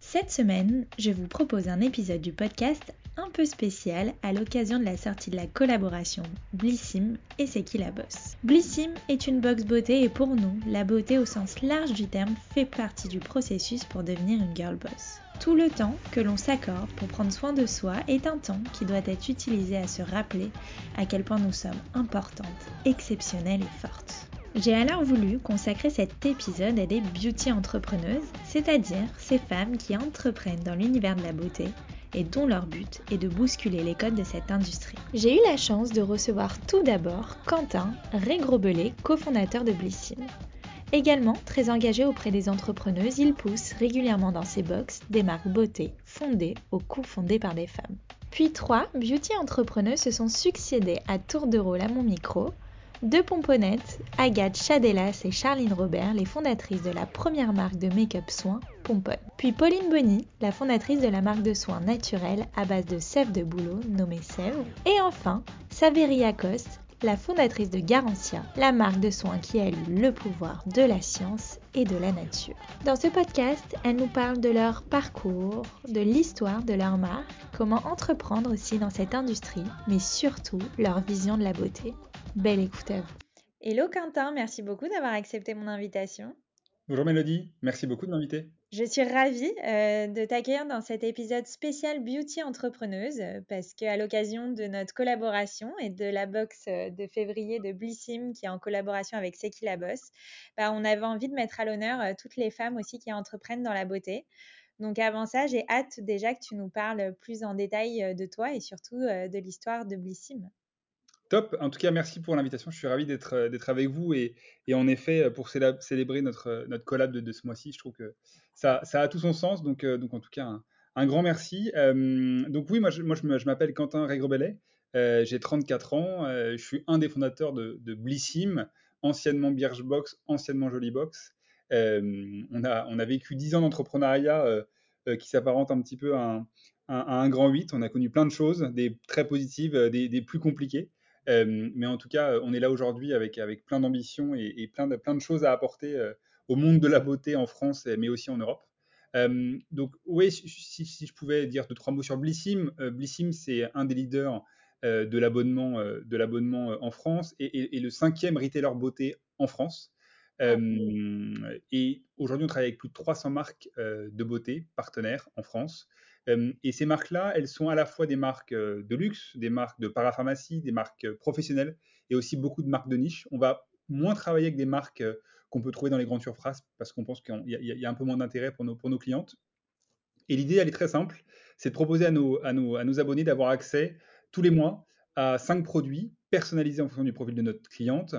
Cette semaine, je vous propose un épisode du podcast un peu spécial à l'occasion de la sortie de la collaboration Blissim et C'est qui la bosse. Blissim est une box beauté et pour nous, la beauté au sens large du terme fait partie du processus pour devenir une girl boss. Tout le temps que l'on s'accorde pour prendre soin de soi est un temps qui doit être utilisé à se rappeler à quel point nous sommes importantes, exceptionnelles et fortes. J'ai alors voulu consacrer cet épisode à des beauty entrepreneuses, c'est-à-dire ces femmes qui entreprennent dans l'univers de la beauté et dont leur but est de bousculer les codes de cette industrie. J'ai eu la chance de recevoir tout d'abord Quentin Régrobelé, cofondateur de Blissim. Également très engagé auprès des entrepreneuses, il pousse régulièrement dans ses box des marques beauté fondées ou co-fondées par des femmes. Puis trois beauty entrepreneuses se sont succédées à tour de rôle à mon micro, deux pomponnettes, Agathe Chadelas et Charline Robert, les fondatrices de la première marque de make-up soins, Pompon. Puis Pauline Bonny, la fondatrice de la marque de soins naturels à base de sève de bouleau nommée Sève. Et enfin, Saveri Acoste, la fondatrice de Garantia, la marque de soins qui a eu le pouvoir de la science et de la nature. Dans ce podcast, elles nous parlent de leur parcours, de l'histoire de leur marque, comment entreprendre aussi dans cette industrie, mais surtout leur vision de la beauté. Belle écoute à vous. Hello Quentin, merci beaucoup d'avoir accepté mon invitation. Bonjour Mélodie, merci beaucoup de m'inviter. Je suis ravie euh, de t'accueillir dans cet épisode spécial Beauty Entrepreneuse parce qu'à l'occasion de notre collaboration et de la box euh, de février de Blissim qui est en collaboration avec Seki la Boss, bah, on avait envie de mettre à l'honneur euh, toutes les femmes aussi qui entreprennent dans la beauté. Donc avant ça, j'ai hâte déjà que tu nous parles plus en détail de toi et surtout de l'histoire de Blissim. Top. En tout cas, merci pour l'invitation. Je suis ravi d'être euh, avec vous et, en effet euh, pour célébrer notre euh, collab de, ce mois-ci, je trouve que ça, a tout son sens. Donc en tout cas un, grand merci. donc oui, moi je, m'appelle Quentin Régrebellet. J'ai 34 ans. je suis un des fondateurs de, de Blissim, anciennement Birchbox, anciennement Jollybox. on a on a vécu 10 ans d'entrepreneuriat qui s'apparente un petit peu à un, grand 8. On a connu plein de choses, des très positives, des plus compliquées. Euh, mais en tout cas, on est là aujourd'hui avec, avec plein d'ambition et, plein, de, plein de choses à apporter euh, au monde de la beauté en France, mais aussi en Europe. Euh, donc, oui, si, si, je pouvais dire deux, trois mots sur Blissim, Blissim, c'est un des leaders de l'abonnement de l'abonnement en France et, et, le cinquième retailer beauté en France. et aujourd'hui, on travaille avec plus de 300 marques de beauté partenaires en France et ces marques-là, elles sont à la fois des marques de luxe, des marques de parapharmacie, des marques professionnelles et aussi beaucoup de marques de niche. On va moins travailler avec des marques qu'on peut trouver dans les grandes surfaces parce qu'on pense qu'il y, a un peu moins d'intérêt pour nos, pour clientes. Et l'idée, elle est très simple, c'est de proposer à nos, abonnés d'avoir accès tous les mois à 5 produits personnalisés en fonction du profil de notre cliente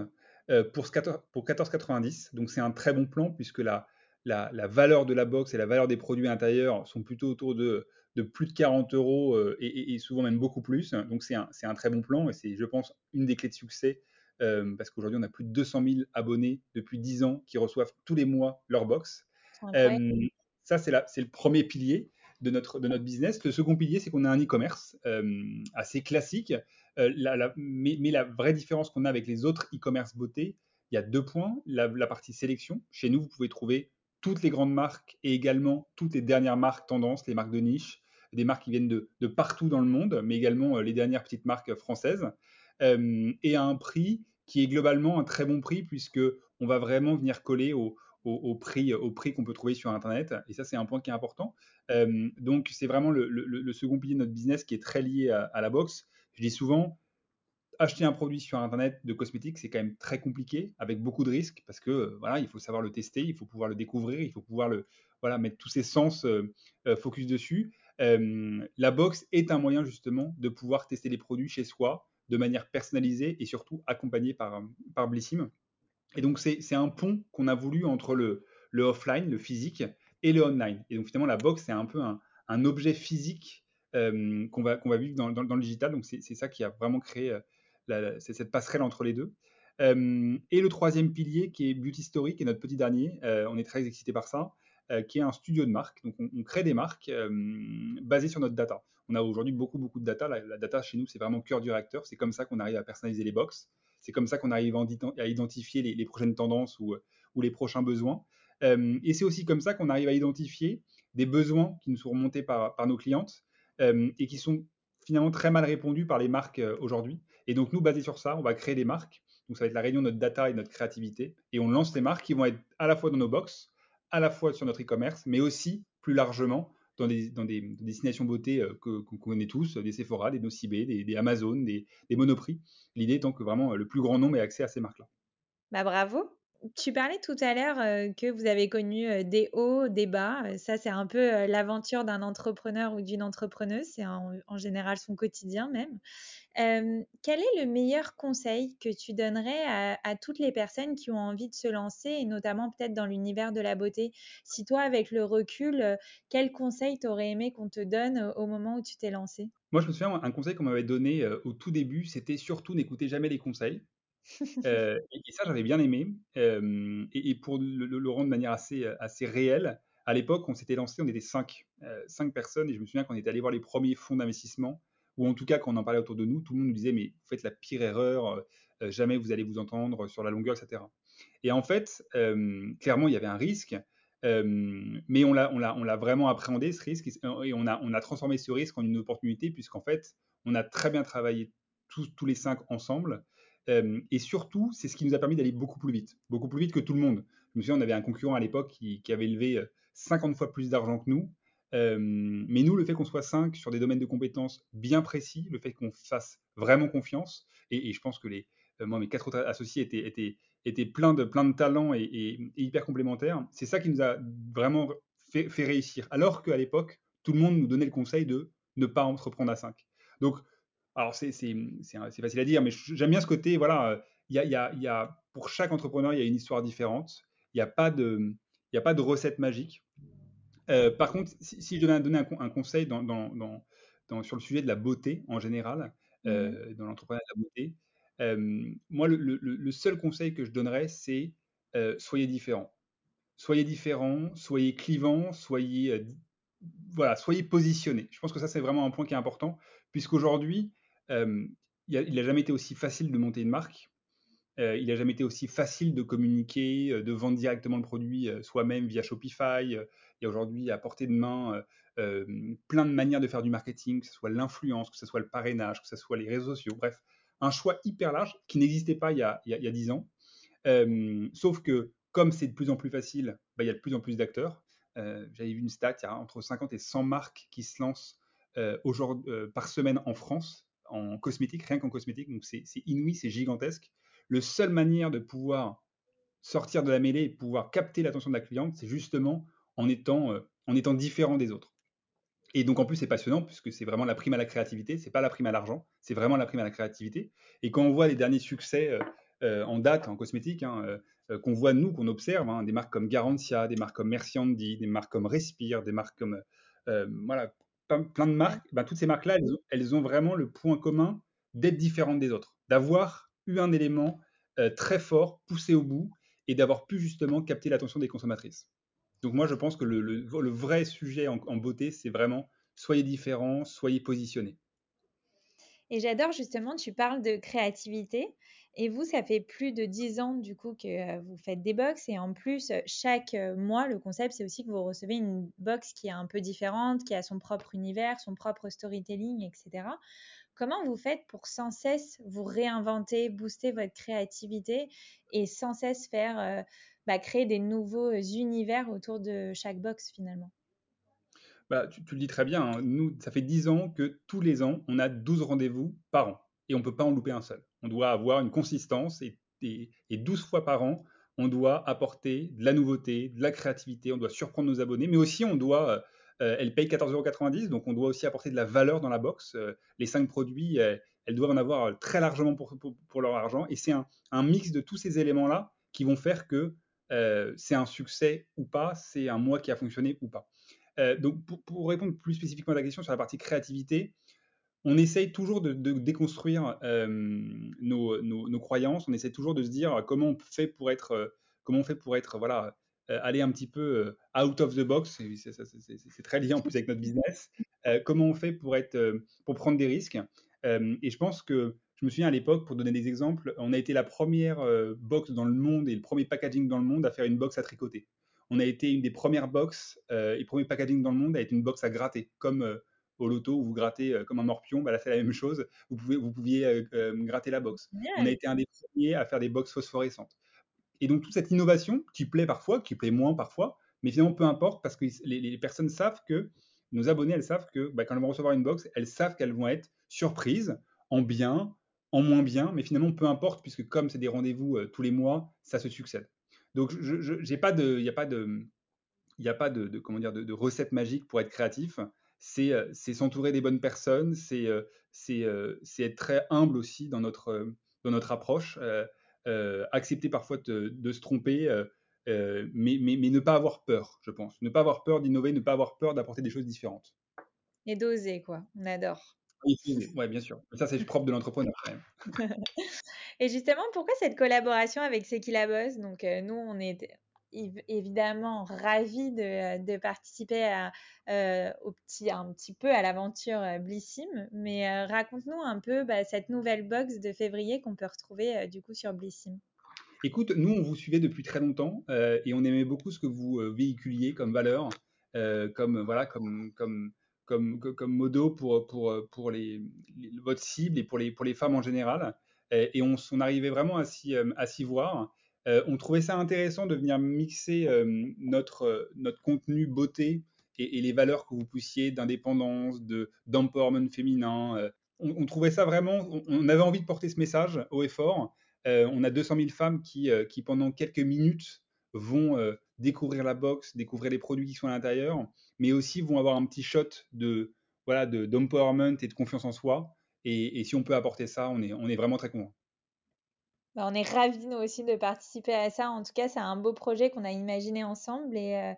pour 14,90. Donc c'est un très bon plan puisque la, la, la, valeur de la box et la valeur des produits intérieurs sont plutôt autour de de plus de 40 euros euh, et, souvent même beaucoup plus. Donc c'est un, un, très bon plan et c'est, je pense, une des clés de succès euh, parce qu'aujourd'hui, on a plus de 200 000 abonnés depuis 10 ans qui reçoivent tous les mois leur box. Euh, ça, c'est, le premier pilier de notre, de notre business. Le second pilier, c'est qu'on a un e-commerce assez classique. La, mais, mais, la vraie différence qu'on a avec les autres e-commerce beauté, il y a deux points. La, la, partie sélection. Chez nous, vous pouvez trouver toutes les grandes marques et également toutes les dernières marques tendances, les marques de niche, des marques qui viennent de, partout dans le monde, mais également euh, les dernières petites marques françaises, euh, et à un prix qui est globalement un très bon prix puisque on va vraiment venir coller au, prix, au prix qu'on peut trouver sur Internet. Et ça, c'est un point qui est important. Euh, donc, c'est vraiment le, second pilier de notre business qui est très lié à, à la box. Je dis souvent, acheter un produit sur Internet de cosmétiques, c'est quand même très compliqué, avec beaucoup de risques, parce que euh, voilà, il faut savoir le tester, il faut pouvoir le découvrir, il faut pouvoir le, voilà, mettre tous ses sens euh, euh, focus dessus. la box est un moyen justement de pouvoir tester les produits chez soi de manière personnalisée et surtout accompagnée par, par Blissim. Et donc c'est un pont qu'on a voulu entre le, le offline, le physique, et le online. Et donc finalement la box c'est un peu un, objet physique qu'on va, qu'on va vivre dans, dans, le digital. Donc, c'est ça qui a vraiment créé cette passerelle entre les deux. et le troisième pilier qui est Beauty Story, qui est notre petit dernier, on est très excité par ça, qui est un studio de marque. Donc, on, crée des marques basées sur notre data. On a aujourd'hui beaucoup, beaucoup de data. La, data chez nous, c'est vraiment cœur du réacteur. C'est comme ça qu'on arrive à personnaliser les box. C'est comme ça qu'on arrive à identifier les, prochaines tendances ou, ou, les prochains besoins. et c'est aussi comme ça qu'on arrive à identifier des besoins qui nous sont remontés par, par nos clientes et qui sont finalement très mal répondus par les marques aujourd'hui. Et donc, nous, basés sur ça, on va créer des marques. Donc, ça va être la réunion de notre data et de notre créativité. Et on lance les marques qui vont être à la fois dans nos box, à la fois sur notre e-commerce, mais aussi plus largement dans des, des, destinations beauté euh, qu'on connaît tous, des Sephora, des Nocibé, des, des Amazon, des, des Monoprix. L'idée étant que vraiment le plus grand nombre ait accès à ces marques-là. Bah bravo. Tu parlais tout à l'heure euh, que vous avez connu euh, des hauts, des bas. Ça, c'est un peu l'aventure d'un entrepreneur ou d'une entrepreneuse. C'est en, en, général son quotidien même quel est le meilleur conseil que tu donnerais à, toutes les personnes qui ont envie de se lancer, et notamment peut-être dans l'univers de la beauté? Si toi, avec le recul, quel conseil t'aurais aimé qu'on te donne au moment où tu t'es lancé? Moi, je me souviens, un conseil qu'on m'avait donné au tout début, c'était surtout n'écoutez jamais les conseils. Et, ça, j'avais bien aimé. Et, pour le, rendre de manière assez, assez réelle, à l'époque, on s'était lancé, on était cinq, cinq personnes, et je me souviens qu'on était allé voir les premiers fonds d'investissement ou en tout cas quand on en parlait autour de nous, tout le monde nous disait mais vous faites la pire erreur, euh, euh, jamais vous allez vous entendre sur la longueur, etc. Et en fait, euh, clairement, il y avait un risque, mais on l'a, vraiment appréhendé ce risque et on a, transformé ce risque en une opportunité puisqu'en fait, on a très bien travaillé tous les cinq ensemble. Et surtout, c'est ce qui nous a permis d'aller beaucoup plus vite, beaucoup plus vite que tout le monde. Je me souviens, on avait un concurrent à l'époque qui, avait levé 50 fois plus d'argent que nous mais nous, le fait qu'on soit cinq sur des domaines de compétences bien précis, le fait qu'on fasse vraiment confiance, et, je pense que les, euh, moi, mes quatre autres associés étaient, étaient, étaient pleins de, plein de talents et, hyper complémentaires, c'est ça qui nous a vraiment fait, réussir. Alors qu'à l'époque, tout le monde nous donnait le conseil de ne pas entreprendre à cinq. Donc, alors c'est facile à dire, mais j'aime bien ce côté, voilà, il y a, y, a, y a, pour chaque entrepreneur, il y a une histoire différente, il n'y a, pas de, y a pas de recette magique. Euh, par contre, si, je devais donner un, conseil sur le sujet de la beauté en général, euh, mmh. dans l'entrepreneuriat de la beauté, euh, moi, le, seul conseil que je donnerais, c'est soyez différents. Soyez différents, soyez clivants, soyez, voilà, soyez positionnés. Je pense que ça, c'est vraiment un point qui est important, puisqu'aujourd'hui, il n'a jamais été aussi facile de monter une marque. il n'a jamais été aussi facile de communiquer, de vendre directement le produit soi-même via Shopify, il y a aujourd'hui à portée de main euh, euh, plein de manières de faire du marketing, que ce soit l'influence, que ce soit le parrainage, que ce soit les réseaux sociaux, bref, un choix hyper large qui n'existait pas il y a, 10 ans. Euh, sauf que comme c'est de plus en plus facile, bah, il y a de plus en plus d'acteurs. J'avais vu une stat, il y a entre 50 et 100 marques qui se lancent par semaine en France en cosmétique, rien qu'en cosmétique. Donc c'est inouï, c'est gigantesque. Le seule manière de pouvoir sortir de la mêlée pouvoir capter l'attention de la cliente, c'est justement en étant, euh, en étant différent des autres. Et donc en plus c'est passionnant puisque c'est vraiment la prime à la créativité, c'est pas la prime à l'argent, c'est vraiment la prime à la créativité. Et quand on voit les derniers succès euh, euh, en date en cosmétique, hein, qu'on voit nous, qu'on observe, hein, des marques comme Garantia, des marques comme Merci Andy, des marques comme Respire, des marques comme voilà plein, de marques, ben, toutes ces marques-là, elles, elles, ont vraiment le point commun d'être différentes des autres, d'avoir eu un élément très fort, poussé au bout, et d'avoir pu justement capter l'attention des consommatrices. Donc moi, je pense que le, vrai sujet en, beauté, c'est vraiment soyez différents, soyez positionnés. Et j'adore justement, tu parles de créativité. Et vous, ça fait plus de dix ans du coup que euh, vous faites des box. Et en plus, chaque euh, mois, le concept, c'est aussi que vous recevez une box qui est un peu différente, qui a son propre univers, son propre storytelling, etc. Comment vous faites pour sans cesse vous réinventer, booster votre créativité et sans cesse faire euh, bah, créer des nouveaux univers autour de chaque box finalement? Bah, tu, le dis très bien, hein. nous, ça fait 10 ans que tous les ans, on a 12 rendez-vous par an et on ne peut pas en louper un seul. On doit avoir une consistance et, et, 12 fois par an, on doit apporter de la nouveauté, de la créativité, on doit surprendre nos abonnés, mais aussi on doit, euh, elle paye 14,90€, donc on doit aussi apporter de la valeur dans la box. Euh, les 5 produits, elles, doivent en avoir très largement pour, leur argent et c'est un, mix de tous ces éléments-là qui vont faire que euh, c'est un succès ou pas, c'est un mois qui a fonctionné ou pas. Euh, donc, pour, pour, répondre plus spécifiquement à la question sur la partie créativité, on essaye toujours de, déconstruire euh, nos, croyances. On essaie toujours de se dire comment on fait pour être, euh, comment on fait pour être, voilà, euh, aller un petit peu out of the box. C'est très lié en plus avec notre business. Comment on fait pour être, pour prendre des risques. et je pense que je me souviens à l'époque, pour donner des exemples, on a été la première box dans le monde et le premier packaging dans le monde à faire une box à tricoter. On a été une des premières box euh, et premier packaging dans le monde à être une box à gratter, comme au loto où vous grattez euh, comme un morpion, bah là c'est la même chose. Vous, pouvez, vous pouviez gratter la box. Yeah. On a été un des premiers à faire des box phosphorescentes. Et donc toute cette innovation qui plaît parfois, qui plaît moins parfois, mais finalement peu importe parce que les, les personnes savent que nos abonnés, elles savent que bah, quand elles vont recevoir une box, elles savent qu'elles vont être surprises, en bien, en moins bien, mais finalement peu importe puisque comme c'est des rendez-vous euh, tous les mois, ça se succède. Donc je j'ai pas de, il n'y a pas de, il n'y a pas de, de, comment dire de, de, recette magique pour être créatif. C'est euh, s'entourer des bonnes personnes, c'est euh, c'est être très humble aussi dans notre dans notre approche, euh, accepter parfois de, de se tromper, mais, mais, mais ne pas avoir peur, je pense, ne pas avoir peur d'innover, ne pas avoir peur d'apporter des choses différentes. Et d'oser quoi, on adore. Oui, bien sûr. Ça, c'est propre de l'entrepreneur quand même. Et justement, pourquoi cette collaboration avec C'est qui la bosse Donc, euh, nous, on est évidemment ravis de, de participer euh, au petit, un petit peu à l'aventure euh, Blissim. Mais euh, raconte-nous un peu bah, cette nouvelle box de février qu'on peut retrouver euh, du coup sur Blissim. Écoute, nous, on vous suivait depuis très longtemps euh, et on aimait beaucoup ce que vous véhiculiez comme valeur, comme, voilà, comme, comme, comme, comme modo pour, pour, pour les, votre cible et pour les, pour les femmes en général. Et, et on, on, arrivait vraiment à s'y voir. Euh, on trouvait ça intéressant de venir mixer euh, notre, notre contenu beauté et, les valeurs que vous poussiez d'indépendance, d'empowerment féminin. Euh, on, trouvait ça vraiment, on, avait envie de porter ce message haut et fort. on a 200 000 femmes qui, qui pendant quelques minutes, vont découvrir la box, découvrir les produits qui sont à l'intérieur, mais aussi vont avoir un petit shot de voilà d'empowerment et de confiance en soi. Et, et, si on peut apporter ça, on est, on est vraiment très content. Bah, on est ravis nous aussi de participer à ça. En tout cas, c'est un beau projet qu'on a imaginé ensemble et, euh,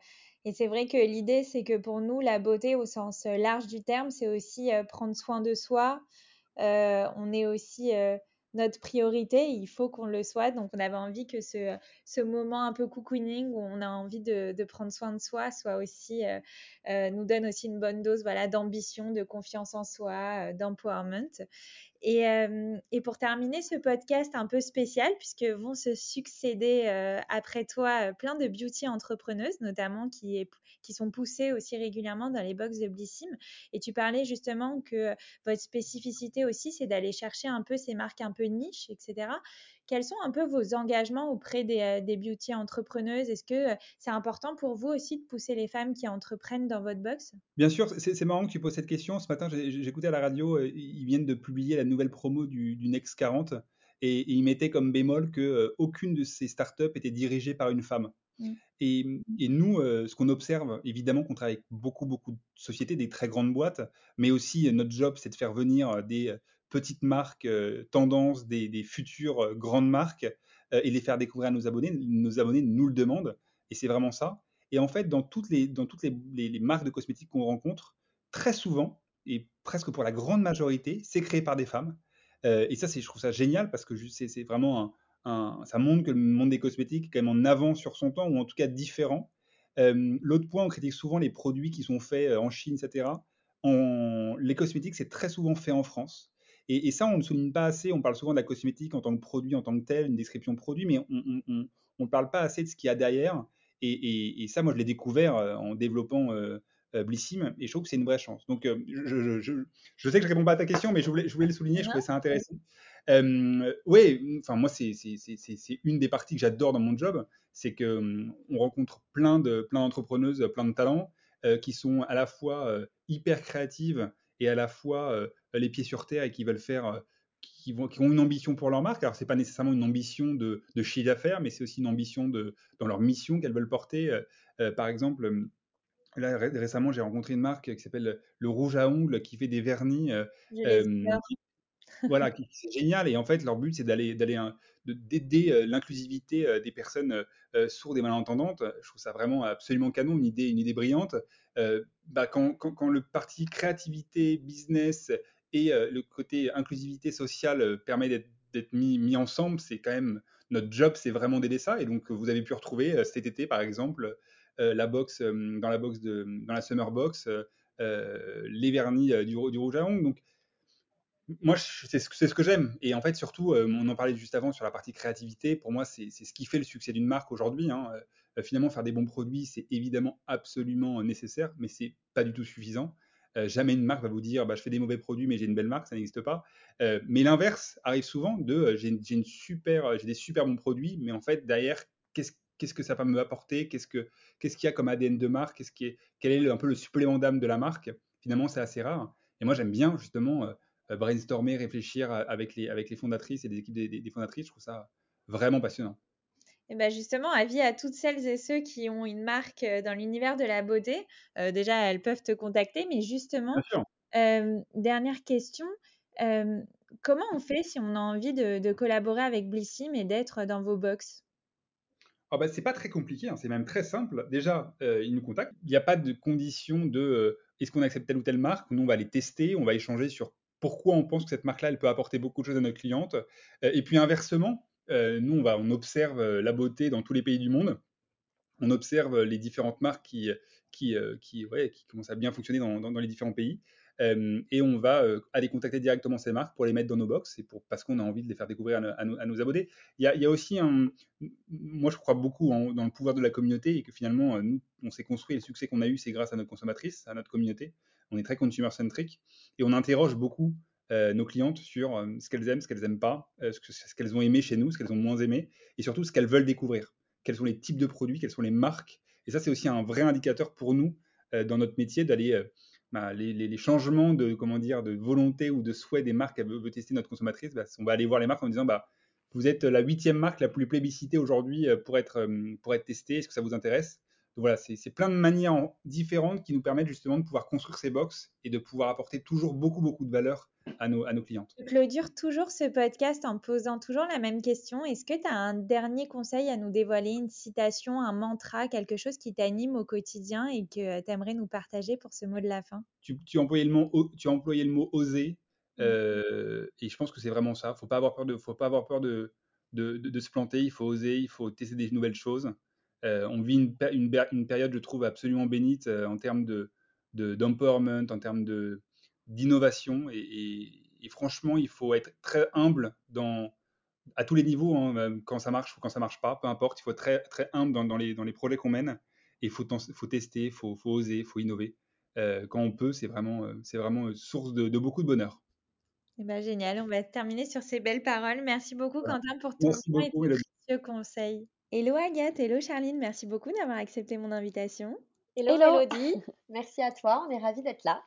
c'est vrai que l'idée, c'est que pour nous, la beauté au sens large du terme, c'est aussi euh, prendre soin de soi. Euh, on est aussi notre priorité, il faut qu'on le soit. Donc, on avait envie que ce, moment un peu cocooning où on a envie de, prendre soin de soi soit aussi, nous donne aussi une bonne dose voilà, d'ambition, de confiance en soi, d'empowerment. Et, euh, et, pour terminer ce podcast un peu spécial, puisque vont se succéder après toi plein de beauty entrepreneuses, notamment qui, sont poussées aussi régulièrement dans les box de Blissim. Et tu parlais justement que votre spécificité aussi, c'est d'aller chercher un peu ces marques un peu niches, etc. Quels sont un peu vos engagements auprès des, des beauty entrepreneuses? Est-ce que c'est important pour vous aussi de pousser les femmes qui entreprennent dans votre box? Bien sûr, c'est marrant que tu poses cette question. Ce matin, j'écoutais à la radio, ils viennent de publier la nouvelle promo du, du Next 40 et, et ils mettaient comme bémol que euh, aucune de ces startups était dirigée par une femme. Mmh. Et, et, nous, euh, ce qu'on observe, évidemment qu'on travaille avec beaucoup, beaucoup de sociétés, des très grandes boîtes, mais aussi euh, notre job, c'est de faire venir des petites marques euh, tendances, des, futures euh, grandes marques euh, et les faire découvrir à nos abonnés. Nos abonnés nous le demandent et c'est vraiment ça. Et en fait, dans toutes les, dans toutes les, les, marques de cosmétiques qu'on rencontre, très souvent, et presque pour la grande majorité, c'est créé par des femmes. Et ça, je trouve ça génial parce que c'est vraiment un, ça montre que le monde des cosmétiques est quand même en avant sur son temps, ou en tout cas différent. L'autre point, on critique souvent les produits qui sont faits en Chine, etc. Les cosmétiques, c'est très souvent fait en France. Et, et, ça, on ne souligne pas assez. On parle souvent de la cosmétique en tant que produit, en tant que tel, une description de produit, mais on ne parle pas assez de ce qu'il y a derrière. Et, et, et, ça, moi, je l'ai découvert en développant euh, Blissim, et je trouve que c'est une vraie chance. Donc, euh, je, je, je, sais que je réponds pas à ta question, mais je voulais, je voulais le souligner, je trouvais ça intéressant. Euh, oui, enfin, moi, c'est une des parties que j'adore dans mon job, c'est que on rencontre plein de plein d'entrepreneuses, plein de talents, euh, qui sont à la fois euh, hyper créatives et à la fois euh, les pieds sur terre et qui veulent faire qui, vont, qui, ont une ambition pour leur marque. Alors, c'est pas nécessairement une ambition de, de chiffre d'affaires, mais c'est aussi une ambition de, dans leur mission qu'elles veulent porter. Euh, par exemple, là, ré récemment, j'ai rencontré une marque qui s'appelle Le Rouge à ongles, qui fait des vernis. Euh, voilà, c'est génial. Et en fait, leur but, c'est d'aller, d'aller, d'aider l'inclusivité des personnes sourdes et malentendantes. Je trouve ça vraiment absolument canon, une idée, une idée brillante. Bah, quand, quand, quand, le parti créativité, business et le côté inclusivité sociale permet d'être, d'être mis, mis ensemble, c'est quand même notre job, c'est vraiment d'aider ça. Et donc, vous avez pu retrouver cet été, par exemple, la box, dans la box de, dans la summer box, les vernis du, du rouge à ongles. Donc, moi, c'est ce que j'aime. Et en fait, surtout, euh, on en parlait juste avant sur la partie créativité. Pour moi, c'est ce qui fait le succès d'une marque aujourd'hui. Hein. Euh, finalement, faire des bons produits, c'est évidemment absolument nécessaire, mais c'est pas du tout suffisant. Euh, jamais une marque va vous dire bah, je fais des mauvais produits, mais j'ai une belle marque, ça n'existe pas. mais l'inverse arrive souvent de j'ai j'ai des super bons produits, mais en fait, derrière, qu'est-ce que ça va me apporter? Qu'est-ce qu'il y a comme ADN de marque? Quel est un peu le supplément d'âme de la marque? Finalement, c'est assez rare. Et moi, j'aime bien justement euh, brainstormer, réfléchir avec les, avec les fondatrices et les équipes des, fondatrices. Je trouve ça vraiment passionnant. Et ben justement, avis à toutes celles et ceux qui ont une marque euh, dans l'univers de la beauté. Euh, déjà, elles peuvent te contacter, mais justement, dernière question, comment on fait si on a envie de, collaborer avec Blissim et d'être dans vos box? Oh bah, C'est pas très compliqué, hein, c'est même très simple. Déjà, ils nous contactent. Il n'y a pas de condition de est-ce qu'on accepte telle ou telle marque? Nous, on va les tester, on va échanger sur pourquoi on pense que cette marque-là, elle peut apporter beaucoup de choses à notre cliente. Euh, et puis inversement, euh, nous, on, va, observe euh, la beauté dans tous les pays du monde. On observe les différentes marques qui, qui, qui, ouais, qui commencent à bien fonctionner dans, dans, les différents pays. et on va aller contacter directement ces marques pour les mettre dans nos box et pour, parce qu'on a envie de les faire découvrir à, nos, nos, abonnés. Il y, a, il y, a, aussi un. Moi, je crois beaucoup dans le pouvoir de la communauté et que finalement, nous, on s'est construit. Le succès qu'on a eu, c'est grâce à notre consommatrice, à notre communauté. On est très consumer-centric et on interroge beaucoup euh, nos clientes sur euh, ce qu'elles aiment, ce qu'elles n'aiment pas, euh, ce qu'elles ont aimé chez nous, ce qu'elles ont moins aimé, et surtout ce qu'elles veulent découvrir. Quels sont les types de produits, quelles sont les marques. Et ça, c'est aussi un vrai indicateur pour nous dans notre métier d'aller bah, les, changements de comment dire de volonté ou de souhait des marques qu'elle veut, tester notre consommatrice. Bah, on va aller voir les marques en disant bah vous êtes la huitième marque la plus plébiscitée aujourd'hui pour être pour être testée. Est-ce que ça vous intéresse? Donc voilà, c'est plein de manières différentes qui nous permettent justement de pouvoir construire ces box et de pouvoir apporter toujours beaucoup, beaucoup de valeur à nos, à nos clientes. Je clôture toujours ce podcast en posant toujours la même question. Est-ce que tu as un dernier conseil à nous dévoiler, une citation, un mantra, quelque chose qui t'anime au quotidien et que tu aimerais nous partager pour ce mot de la fin? Tu, tu, as employé le mot, tu as employé le mot oser. Mmh. Euh, et je pense que c'est vraiment ça. Il ne faut pas avoir peur, de, faut pas avoir peur de, de, de, se planter. Il faut oser, il faut tester des nouvelles choses. Euh, on vit une, une, période, je trouve, absolument bénite euh, en termes de, d'empowerment, en termes de, d'innovation. Et, franchement, il faut être très humble dans, à tous les niveaux, hein, quand ça marche ou quand ça marche pas, peu importe. Il faut être très, très humble dans, les, dans les projets qu'on mène. Et il faut, faut tester, il faut, faut, oser, il faut innover. Euh, quand on peut, c'est vraiment, c'est vraiment source de, beaucoup de bonheur. Eh ben, génial, on va terminer sur ces belles paroles. Merci beaucoup Quentin pour ton temps et tes précieux conseils. Hello Agathe, hello Charline, merci beaucoup d'avoir accepté mon invitation. Hello, Elodie, merci à toi, on est ravis d'être là.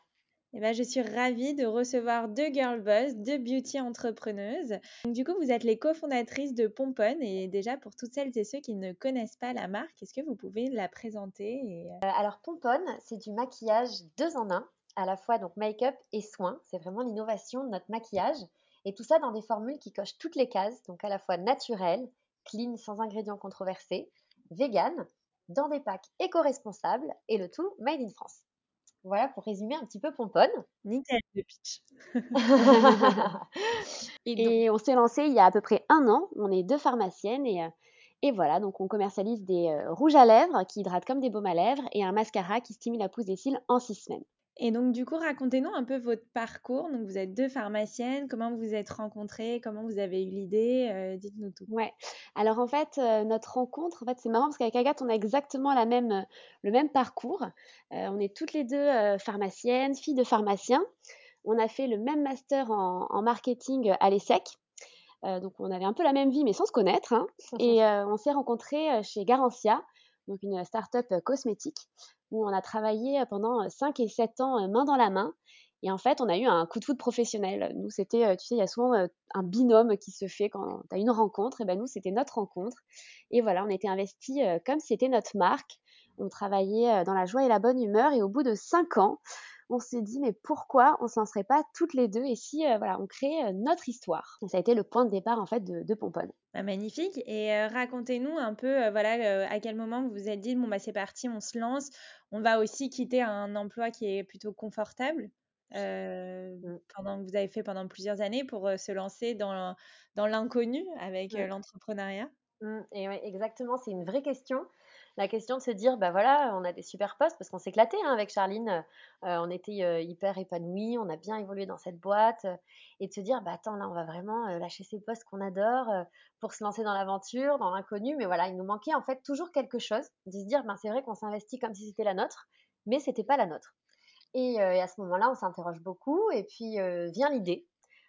Eh ben, je suis ravie de recevoir deux girl boss, deux beauty entrepreneuses. du coup, vous êtes les cofondatrices de Pompon et déjà pour toutes celles et ceux qui ne connaissent pas la marque, est-ce que vous pouvez la présenter euh, Alors Pompon, c'est du maquillage deux en un, à la fois donc make-up et soins. C'est vraiment l'innovation de notre maquillage et tout ça dans des formules qui cochent toutes les cases, donc à la fois naturelles, clean, sans ingrédients controversés, vegan, dans des packs éco-responsables et le tout made in France. Voilà pour résumer un petit peu Pomponne. Nickel le pitch. et, on s'est lancé il y a à peu près un an. On est deux pharmaciennes et, euh, et voilà, donc on commercialise des euh, rouges à lèvres qui hydratent comme des baumes à lèvres et un mascara qui stimule la pousse des cils en six semaines. Et donc, du coup, racontez-nous un peu votre parcours. Donc, vous êtes deux pharmaciennes. Comment vous vous êtes rencontrées? Comment vous avez eu l'idée? Euh, Dites-nous tout. Ouais. Alors, en fait, euh, notre rencontre, en fait, c'est marrant parce qu'avec Agathe, on a exactement la même, le même parcours. Euh, on est toutes les deux pharmaciennes, filles de pharmaciens. On a fait le même master en, marketing à l'ESSEC. donc, on avait un peu la même vie, mais sans se connaître. Hein. Et on s'est rencontrés chez Garantia, donc une start-up cosmétique où on a travaillé euh, pendant 5 euh, et 7 ans euh, main dans la main. Et en fait, on a eu un coup de foudre professionnel. Nous, c'était, tu sais, il y a souvent un binôme qui se fait quand tu as une rencontre. Et ben nous, c'était notre rencontre. Et voilà, on était investis comme si c'était notre marque. On travaillait dans la joie et la bonne humeur. Et au bout de 5 ans, on s'est dit mais pourquoi on s'en serait pas toutes les deux et si voilà on crée notre histoire? ça a été le point de départ en fait de, de Pomponne. Bah, magnifique. Et racontez-nous un peu, voilà, à quel moment vous vous êtes dit bon bah c'est parti, on se lance, on va aussi quitter un emploi qui est plutôt confortable. Mmh. pendant que vous avez fait pendant plusieurs années pour se lancer dans, dans l'inconnu avec l'entrepreneuriat? Mmh, Et exactement, c'est une vraie question la question de se dire, bah voilà, on a des super postes parce qu'on s'éclatait hein, avec Charline, euh, on était euh, hyper épanouis, on a bien évolué dans cette boîte, euh, et de se dire, bah attends, là, on va vraiment lâcher ces postes qu'on adore pour se lancer dans l'aventure, dans l'inconnu, mais voilà, il nous manquait en fait toujours quelque chose, de se dire, ben c'est vrai qu'on s'investit comme si c'était la nôtre, mais c'était pas la nôtre. Et, à ce moment-là, on s'interroge beaucoup, et puis vient l'idée,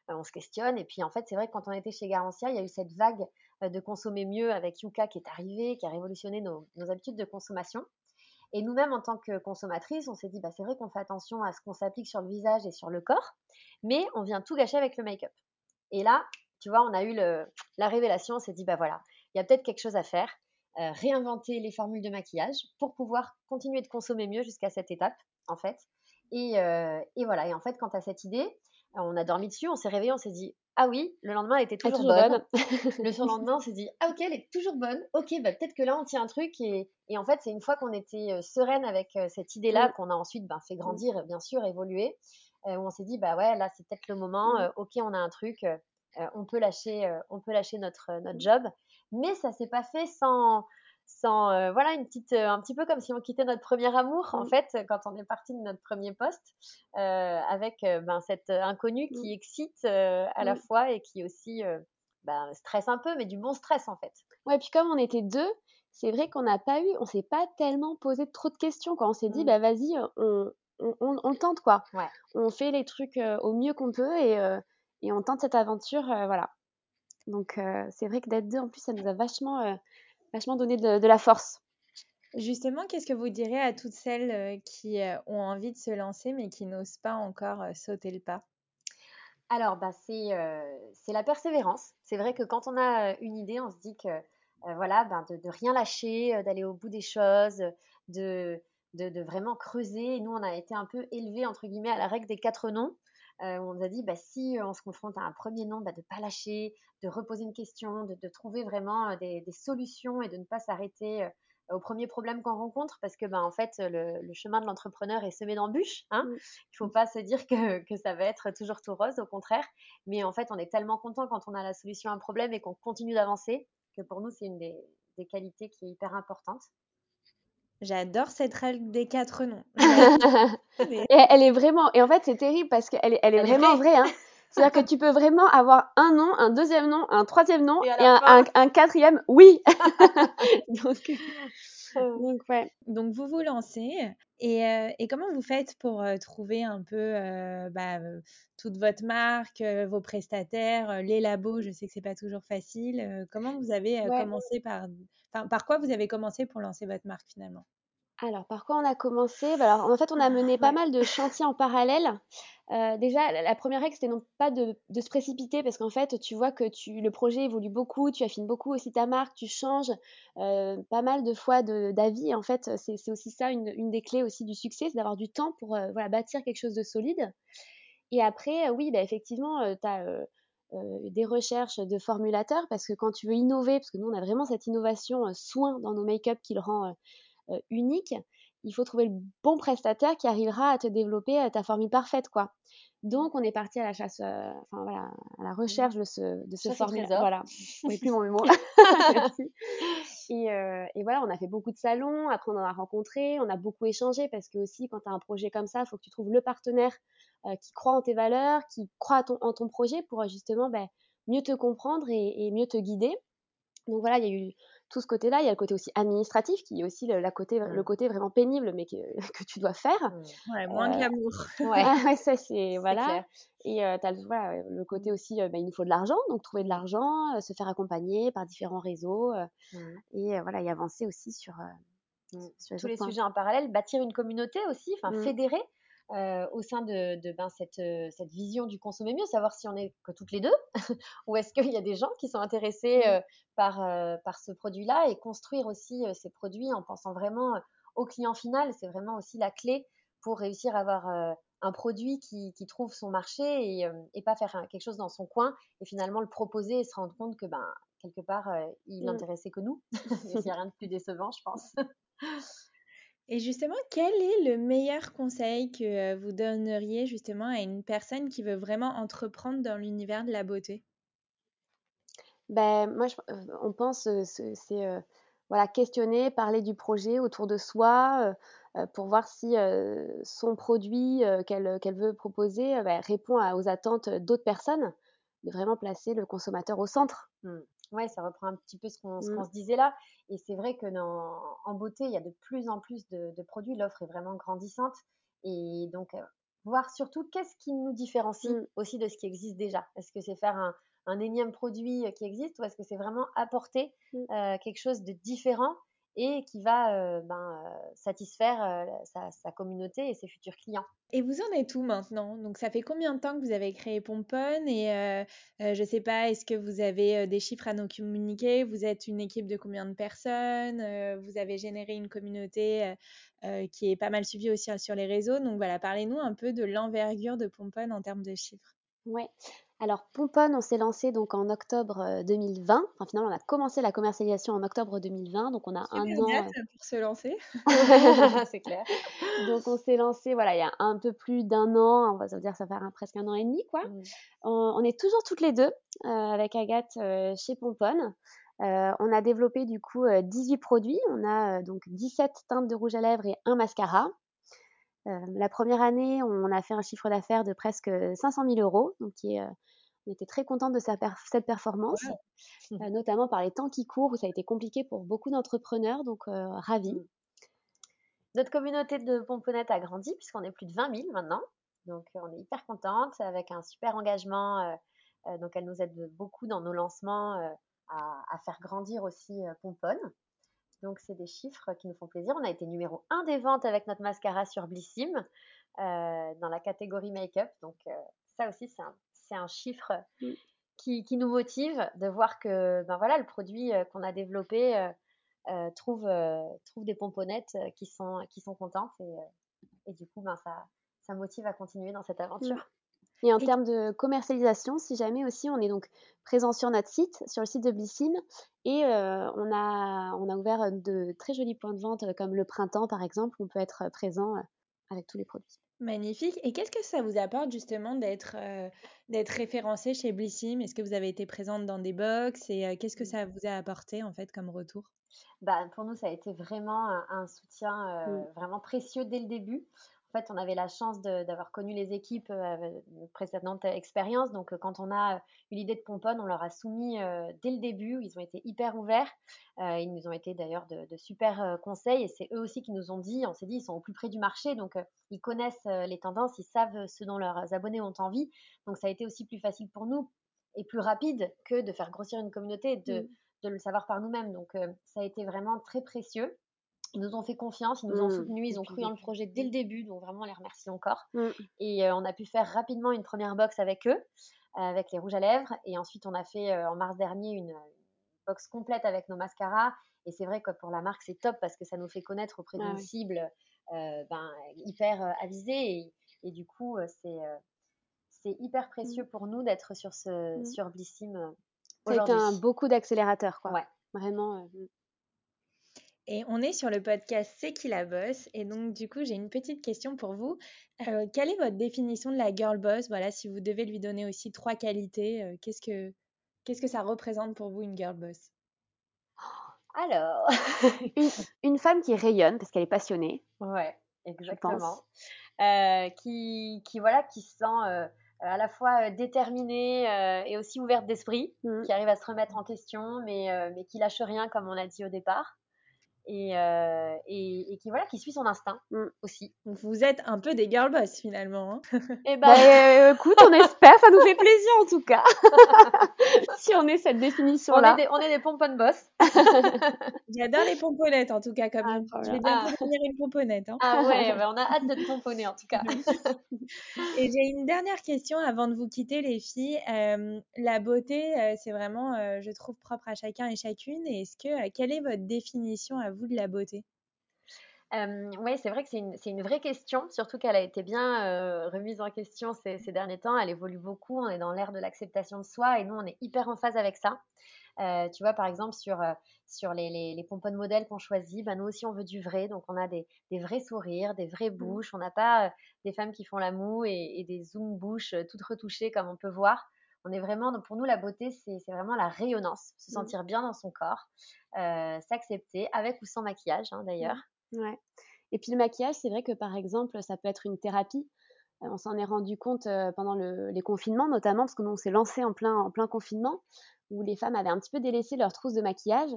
on se questionne, et puis en fait, c'est vrai que quand on était chez Garantia, il y a eu cette vague euh, de consommer mieux avec Yuka qui est arrivé, qui a révolutionné nos, habitudes de consommation. Et nous-mêmes, en tant que consommatrices, on s'est dit, bah, c'est vrai qu'on fait attention à ce qu'on s'applique sur le visage et sur le corps, mais on vient tout gâcher avec le make-up. Et là, tu vois, on a eu la révélation, on s'est dit, bah voilà, il y a peut-être quelque chose à faire, euh, réinventer les formules de maquillage pour pouvoir continuer de consommer mieux jusqu'à cette étape, en fait. Et, euh, et voilà, et en fait, quant à cette idée, on a dormi dessus, on s'est réveillé, on s'est dit ah oui, le lendemain elle était toujours, bonne. le surlendemain on s'est dit ah ok elle est toujours bonne. Ok bah peut-être que là on tient un truc et, en fait c'est une fois qu'on était euh, sereine avec euh, cette idée là mm. qu'on a ensuite ben, fait grandir bien sûr évoluer euh, où on s'est dit bah ouais là c'est peut-être le moment. Mm. ok on a un truc, on peut lâcher on peut lâcher notre notre job. Mais ça s'est pas fait sans sans euh, voilà une petite euh, un petit peu comme si on quittait notre premier amour en mmh. fait quand on est parti de notre premier poste euh, avec ben, cet inconnu qui mmh. excite à la mmh. fois et qui aussi ben, stresse un peu mais du bon stress en fait ouais puis comme on était deux c'est vrai qu'on n'a pas eu on s'est pas tellement posé trop de questions quand on s'est dit bah vas-y on, on, on, tente quoi on fait les trucs au mieux qu'on peut et, et on tente cette aventure voilà donc c'est vrai que d'être deux en plus ça nous a vachement vachement donné de, la force. Justement, qu'est-ce que vous direz à toutes celles euh, qui euh, ont envie de se lancer mais qui n'osent pas encore euh, sauter le pas? Alors, bah, c'est la persévérance. C'est vrai que quand on a une idée, on se dit que voilà, ben, de, rien lâcher, d'aller au bout des choses, de, de, vraiment creuser. Et nous, on a été un peu élevés, entre guillemets, à la règle des quatre noms. Euh, on nous a dit bah, si on se confronte à un premier nom, bah, de ne pas lâcher, de reposer une question, de, trouver vraiment euh, des, solutions et de ne pas s'arrêter euh, au premier problème qu'on rencontre parce que bah, en fait le, chemin de l'entrepreneur est semé d'embûches. Hein. Il ne faut pas se dire que, ça va être toujours tout rose, au contraire. Mais en fait on est tellement content quand on a la solution à un problème et qu'on continue d'avancer que pour nous c'est une des qualités qui est hyper importante. J'adore cette règle des quatre noms. et elle est vraiment. Et en fait, c'est terrible parce qu'elle est, elle est vraiment vraie. Hein. C'est-à-dire que tu peux vraiment avoir un nom, un deuxième nom, un troisième nom et, un, quatrième oui. donc, donc, ouais. donc, vous vous lancez. Et, euh, et comment vous faites pour euh, trouver un peu bah, toute votre marque, vos prestataires, les labos? Je sais que c'est pas toujours facile. comment vous avez commencé par. Enfin, par quoi vous avez commencé pour lancer votre marque finalement? Alors, par quoi on a commencé? Bah, alors, En fait, on a mené pas mal de chantiers en parallèle. Euh, déjà, la, première règle, c'était non pas de, se précipiter parce qu'en fait, tu vois que tu, le projet évolue beaucoup, tu affines beaucoup aussi ta marque, tu changes euh, pas mal de fois d'avis. En fait, c'est aussi ça une, des clés aussi du succès, c'est d'avoir du temps pour euh, voilà, bâtir quelque chose de solide. Et après, oui, bah, effectivement, tu as des recherches de formulateurs parce que quand tu veux innover, parce que nous, on a vraiment cette innovation soin dans nos make-up qui le rend unique, il faut trouver le bon prestataire qui arrivera à te développer euh, ta formule parfaite, quoi. Donc, on est parti à la chasse, euh, enfin voilà, à la recherche de ce, de ce formulaire. Voilà, oui, plus mon mémo. et, et, voilà, on a fait beaucoup de salons. Après, on en a rencontré, on a beaucoup échangé parce que aussi, quand tu as un projet comme ça, il faut que tu trouves le partenaire qui croit en tes valeurs, qui croit en ton projet pour justement ben, mieux te comprendre et, et, mieux te guider. Donc voilà, il y a eu tout ce côté-là. Il y a le côté aussi administratif qui est aussi le, la côté, le mmh. côté vraiment pénible, mais que, que tu dois faire. Mmh. Ouais, moins de l'amour. Ouais. ça c'est voilà. Et euh, tu as voilà, le côté mmh. aussi, bah, il nous faut de l'argent, donc trouver de l'argent, se faire accompagner par différents réseaux et voilà, y avancer aussi sur, sur tous les sujets en parallèle, bâtir une communauté aussi, enfin fédérer. Euh, au sein de, ben, cette, euh, cette, vision du consommer mieux, savoir si on est que toutes les deux ou est-ce qu'il y a des gens qui sont intéressés mmh. euh, par, par ce produit-là et construire aussi ces produits en pensant vraiment au client final. C'est vraiment aussi la clé pour réussir à avoir un produit qui, trouve son marché et, et, pas faire quelque chose dans son coin et finalement le proposer et se rendre compte que ben, quelque part, il mmh. n'intéressait que nous. Il n'y a rien de plus décevant, je pense. Et justement, quel est le meilleur conseil que vous donneriez justement à une personne qui veut vraiment entreprendre dans l'univers de la beauté? Ben, moi, on pense, c'est voilà, questionner, parler du projet autour de soi pour voir si son produit qu'elle veut proposer ben, répond aux attentes d'autres personnes, de vraiment placer le consommateur au centre. Mmh. Ouais, ça reprend un petit peu ce qu'on mmh. se disait là. Et c'est vrai que dans, en beauté, il y a de plus en plus de, produits. L'offre est vraiment grandissante. Et donc, euh, voir surtout qu'est-ce qui nous différencie mmh. aussi de ce qui existe déjà. Est-ce que c'est faire un, un, énième produit qui existe ou est-ce que c'est vraiment apporter mmh. euh, quelque chose de différent et qui va euh, ben, satisfaire sa, communauté et ses futurs clients. Et vous en êtes où maintenant? Donc ça fait combien de temps que vous avez créé Pompon et je ne sais pas, est-ce que vous avez des chiffres à nous communiquer? Vous êtes une équipe de combien de personnes? Vous avez généré une communauté qui est pas mal suivie aussi hein, sur les réseaux. Donc voilà, parlez-nous un peu de l'envergure de Pompon en termes de chiffres. Oui, alors Pompon, on s'est lancé donc en octobre 2020. Enfin, finalement, on a commencé la commercialisation en octobre 2020, donc on a un an. Date pour se lancer. c'est clair. donc on s'est lancé, voilà, il y a un peu plus d'un an. On va se dire ça fait presque un an et demi, quoi. On, est toujours toutes les deux avec Agathe chez Pompon. on a développé du coup 18 produits. On a donc 17 teintes de rouge à lèvres et un mascara. Euh, la première année, on a fait un chiffre d'affaires de presque 500 000 euros, donc euh, on était très contente de cette performance, euh, notamment par les temps qui courent où ça a été compliqué pour beaucoup d'entrepreneurs, donc ravi. Mmh. Notre communauté de pomponnettes a grandi puisqu'on est plus de 20 000 maintenant, donc on est hyper contente avec un super engagement. donc elle nous aide beaucoup dans nos lancements à, faire grandir aussi Pomponne. Donc, c'est des chiffres qui nous font plaisir. On a été numéro 1 des ventes avec notre mascara sur Blissim euh, dans la catégorie make-up. Donc, euh, ça aussi, c'est un, chiffre mm. qui, nous motive de voir que ben voilà, le produit euh, qu'on a développé trouve, trouve des pomponnettes qui sont, qui sont contentes. Et, du coup, ben, ça, ça motive à continuer dans cette aventure. Et en termes de commercialisation, si jamais aussi, on est donc présent sur notre site, sur le site de Blissim, et euh, on, a, on a ouvert de très jolis points de vente, euh, comme le printemps par exemple, où on peut être présent euh, avec tous les produits. Magnifique. Et qu'est-ce que ça vous apporte justement d'être d'être référencé chez Blissim? Est-ce que vous avez été présente dans des box? Et qu'est-ce que mmh. ça vous a apporté en fait comme retour? Bah, Pour nous, ça a été vraiment un, soutien mmh. vraiment précieux dès le début fait, on avait la chance d'avoir connu les équipes euh, de précédentes expériences. Donc, euh, quand on a eu l'idée de Pomponne, on leur a soumis euh, dès le début. Ils ont été hyper ouverts. ils nous ont été d'ailleurs de, super conseils. Et c'est eux aussi qui nous ont dit, on s'est dit, ils sont au plus près du marché. Donc, ils connaissent les tendances, ils savent ce dont leurs abonnés ont envie. Donc, ça a été aussi plus facile pour nous et plus rapide que de faire grossir une communauté et de, mmh. de le savoir par nous-mêmes. Donc, ça a été vraiment très précieux. Ils nous ont fait confiance, ils nous ont mmh. soutenus, ils ont cru dans le projet dès le début, donc vraiment on les remercie encore. Mmh. Et euh, on a pu faire rapidement une première box avec eux, avec les rouges à lèvres. Et ensuite, on a fait euh, en mars dernier une, box complète avec nos mascaras. Et c'est vrai que pour la marque, c'est top parce que ça nous fait connaître auprès d'une cible euh, ben, hyper avisée. Et, du coup, c'est c'est hyper précieux mmh. pour nous d'être sur, ce, sur Blissim. C'est un beaucoup d'accélérateurs, quoi. Ouais. Vraiment. Et on est sur le podcast C'est qui la boss Et donc, du coup, j'ai une petite question pour vous. Euh, quelle est votre définition de la girl boss? Voilà, si vous devez lui donner aussi trois qualités, euh, qu'est-ce que qu'est-ce que ça représente pour vous une girl boss? Alors, une, femme qui rayonne parce qu'elle est passionnée. Ouais, exactement. Euh, qui, qui, voilà, qui se sent à la fois déterminée et aussi ouverte d'esprit, mmh. qui arrive à se remettre en question, mais, mais qui lâche rien, comme on l'a dit au départ et, euh, et, et, qui voilà qui suit son instinct mm. aussi. vous êtes un peu des girl boss finalement. Hein et eh ben, bah, euh, écoute, on espère, ça nous fait plaisir en tout cas. si on est cette définition là. On est des, on est des pompon boss. J'adore les pomponnettes en tout cas comme ah, Je vais bientôt ah. devenir une pomponnette. Hein. Ah ouais, bah, on a hâte de te pomponner en tout cas. et j'ai une dernière question avant de vous quitter les filles. Euh, la beauté, euh, c'est vraiment, euh, je trouve, propre à chacun et chacune. Et est-ce que quelle est votre définition à vous de la beauté? Oui, c'est vrai que c'est une, une, vraie question, surtout qu'elle a été bien remise en question ces, ces, derniers temps. Elle évolue beaucoup, on est dans l'ère de l'acceptation de soi et nous, on est hyper en phase avec ça. Euh, tu vois, par exemple, sur, sur les, les, les pompons de modèle qu'on choisit, bah, nous aussi, on veut du vrai. Donc, on a des, des vrais sourires, des vraies mmh. bouches. On n'a pas des femmes qui font la moue et, des zoom bouches toutes retouchées comme on peut voir. On est vraiment, pour nous, la beauté, c'est vraiment la rayonnance, se mmh. sentir bien dans son corps, s'accepter avec ou sans maquillage, hein, d'ailleurs. Mmh. Ouais. Et puis le maquillage, c'est vrai que par exemple, ça peut être une thérapie. On s'en est rendu compte pendant le, les confinements, notamment parce que nous, on s'est lancé en plein, en plein confinement où les femmes avaient un petit peu délaissé leur trousse de maquillage.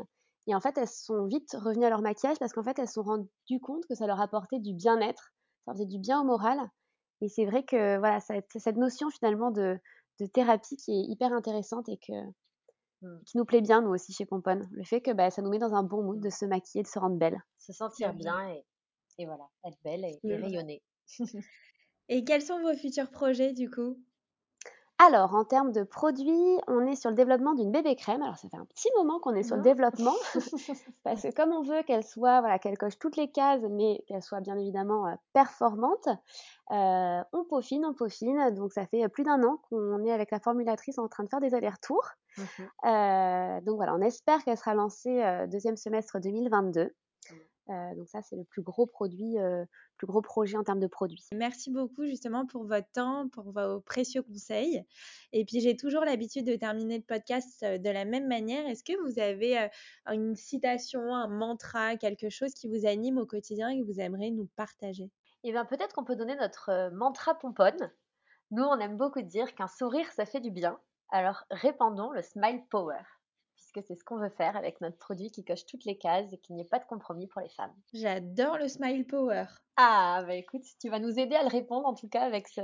Et en fait, elles sont vite revenues à leur maquillage parce qu'en fait, elles se sont rendues compte que ça leur apportait du bien-être, ça faisait du bien au moral. Et c'est vrai que voilà, cette notion finalement de, de, thérapie qui est hyper intéressante et que, mmh. qui nous plaît bien, nous aussi, chez Pompon. Le fait que bah, ça nous met dans un bon mood de se maquiller, de se rendre belle. Se sentir bien et, et voilà, être belle et, et rayonner. et quels sont vos futurs projets du coup? Alors, en termes de produits, on est sur le développement d'une bébé crème. Alors, ça fait un petit moment qu'on est sur le mmh. développement, parce que comme on veut qu'elle soit, voilà, qu'elle coche toutes les cases, mais qu'elle soit bien évidemment euh, performante, euh, on peaufine, on peaufine. Donc, ça fait plus d'un an qu'on est avec la formulatrice en train de faire des allers-retours. Mmh euh, donc voilà, on espère qu'elle sera lancée deuxième semestre 2022. Euh, donc ça, c'est le plus gros produit, euh, plus gros projet en termes de produits. Merci beaucoup justement pour votre temps, pour vos précieux conseils. Et puis j'ai toujours l'habitude de terminer le podcast euh, de la même manière. Est-ce que vous avez une citation, un mantra, quelque chose qui vous anime au quotidien et que vous aimeriez nous partager? Eh bien peut-être qu'on peut donner notre mantra pomponne. Nous, on aime beaucoup dire qu'un sourire, ça fait du bien. Alors répandons le smile power que c'est ce qu'on veut faire avec notre produit qui coche toutes les cases et qu'il n'y ait pas de compromis pour les femmes. J'adore le Smile Power. Ah, bah écoute, tu vas nous aider à le répondre en tout cas avec ce,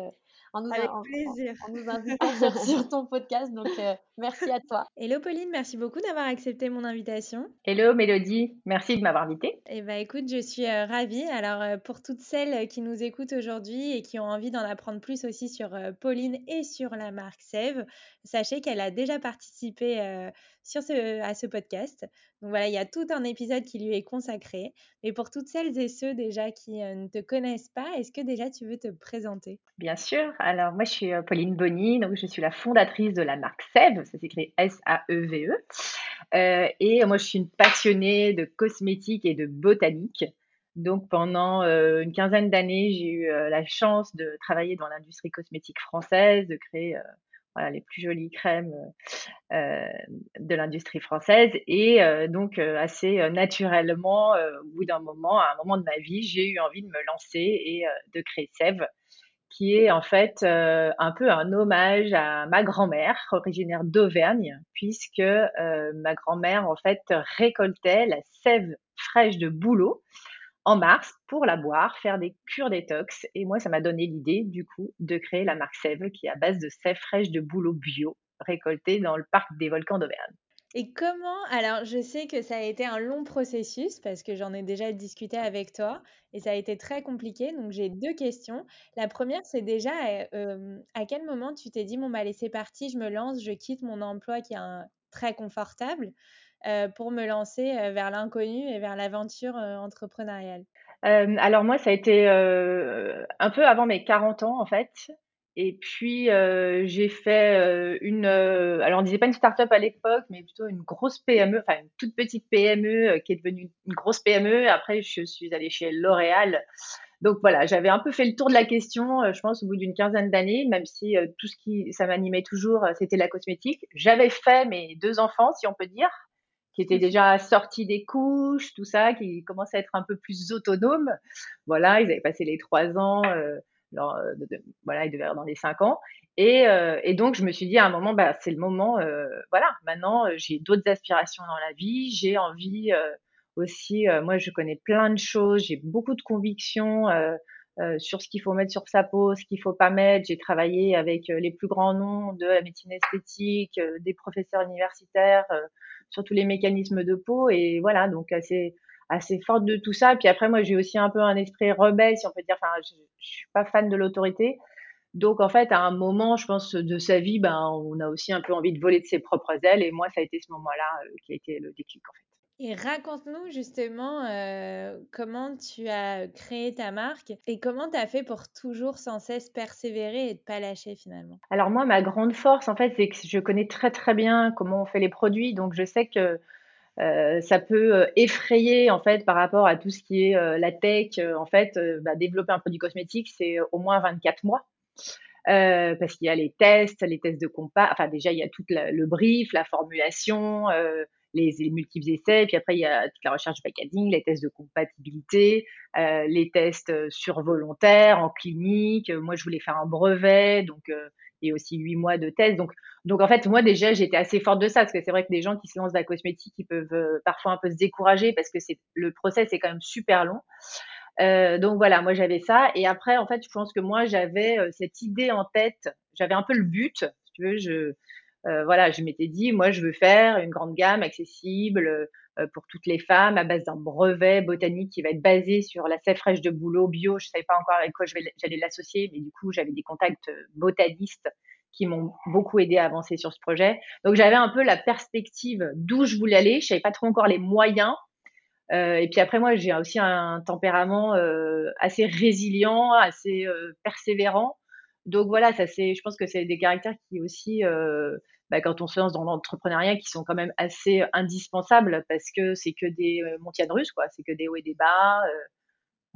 en nous, Avec plaisir. En, nous invitant sur, ton podcast. Donc, euh, merci à toi. Hello Pauline, merci beaucoup d'avoir accepté mon invitation. Hello Mélodie, merci de m'avoir invitée. Eh bah, écoute, je suis euh, ravie. Alors, euh, pour toutes celles qui nous écoutent aujourd'hui et qui ont envie d'en apprendre plus aussi sur Pauline et sur la marque Sève, sachez qu'elle a déjà participé sur ce, à ce podcast. Donc voilà, il y a tout un épisode qui lui est consacré. Mais pour toutes celles et ceux déjà qui ne te connaissent pas, est-ce que déjà tu veux te présenter? Bien sûr. Alors, moi, je suis euh, Pauline Bonny, donc je suis la fondatrice de la marque Sève, ça s'écrit S-A-E-V-E. E. Euh, et moi, je suis une passionnée de cosmétiques et de botanique. Donc, pendant euh, une quinzaine d'années, j'ai eu la chance de travailler dans l'industrie cosmétique française, de créer les plus jolies crèmes de l'industrie française. Et donc, assez naturellement, au bout d'un moment, à un moment de ma vie, j'ai eu envie de me lancer et de créer Sève qui est en fait euh, un peu un hommage à ma grand-mère, originaire d'Auvergne, puisque euh, ma grand-mère en fait récoltait la sève fraîche de bouleau en mars pour la boire, faire des cures détox. Et moi, ça m'a donné l'idée du coup de créer la marque Sève, qui est à base de sève fraîche de bouleau bio récoltée dans le parc des volcans d'Auvergne. Et comment, alors je sais que ça a été un long processus parce que j'en ai déjà discuté avec toi et ça a été très compliqué. Donc j'ai deux questions. La première, c'est déjà euh, à quel moment tu t'es dit, bon, bah, laissez partir, je me lance, je quitte mon emploi qui est un, très confortable euh, pour me lancer euh, vers l'inconnu et vers l'aventure entrepreneuriale Alors moi, ça a été un peu avant mes 40 ans en fait. Et puis, euh, j'ai fait euh, une, euh, alors on disait pas une start-up à l'époque, mais plutôt une grosse PME, enfin une toute petite PME qui est devenue une grosse PME. Après, je suis allée chez L'Oréal. Donc voilà, j'avais un peu fait le tour de la question, je pense, au bout d'une quinzaine d'années, même si tout ce qui, ça m'animait toujours, c'était la cosmétique. J'avais fait mes deux enfants, si on peut dire, qui étaient déjà sortis des couches, tout ça, qui commençaient à être un peu plus autonomes. Voilà, ils avaient passé les trois ans. Euh, voilà, il devait avoir dans les cinq ans. Et, euh, et, donc, je me suis dit à un moment, bah, c'est le moment, euh, voilà, maintenant, j'ai d'autres aspirations dans la vie, j'ai envie aussi, moi, je connais plein de choses, j'ai beaucoup de convictions sur ce qu'il faut mettre sur sa peau, ce qu'il faut pas mettre. J'ai travaillé avec les plus grands noms de la médecine esthétique, des professeurs universitaires, sur tous les mécanismes de peau. Et voilà, donc, c'est assez forte de tout ça. Puis après, moi, j'ai aussi un peu un esprit rebelle, si on peut dire. Enfin, je, suis pas fan de l'autorité. Donc, en fait, à un moment, je pense, de sa vie, ben, on a aussi un peu envie de voler de ses propres ailes. Et moi, ça a été ce moment-là euh, qui a été le déclic, en fait. Et raconte-nous justement euh, comment tu as créé ta marque et comment tu as fait pour toujours sans cesse persévérer et ne pas lâcher finalement. Alors moi, ma grande force, en fait, c'est que je connais très très bien comment on fait les produits, donc je sais que euh, ça peut euh, effrayer en fait par rapport à tout ce qui est la tech. en fait, bah, développer un produit cosmétique, c'est au moins 24 mois. parce qu'il y a les tests, les tests de compas. Enfin, déjà, il y a tout le brief, la formulation, les, multiples essais, puis après il y a toute la recherche du packaging, les tests de compatibilité, euh, les tests euh, sur volontaire, en clinique. Moi, je voulais faire un brevet, donc euh, et aussi huit mois de tests. Donc, donc en fait, moi déjà, j'étais assez forte de ça, parce que c'est vrai que les gens qui se lancent dans la cosmétique, ils peuvent euh, parfois un peu se décourager parce que le process est quand même super long. Euh, donc voilà, moi j'avais ça. Et après, en fait, je pense que moi j'avais cette idée en tête. J'avais un peu le but, si tu veux, je euh, voilà, je m'étais dit, moi, je veux faire une grande gamme accessible euh, pour toutes les femmes à base d'un brevet botanique qui va être basé sur la sève fraîche de boulot bio. Je savais pas encore avec quoi j'allais l'associer, mais du coup, j'avais des contacts euh, botanistes qui m'ont beaucoup aidé à avancer sur ce projet. Donc, j'avais un peu la perspective d'où je voulais aller. Je savais pas trop encore les moyens. Euh, et puis après, moi, j'ai aussi un tempérament euh, assez résilient, assez euh, persévérant. Donc voilà, ça c'est, je pense que c'est des caractères qui aussi bah, quand on se lance dans l'entrepreneuriat qui sont quand même assez indispensables parce que c'est que des euh, montagnes russes, quoi. C'est que des hauts et des bas. Euh,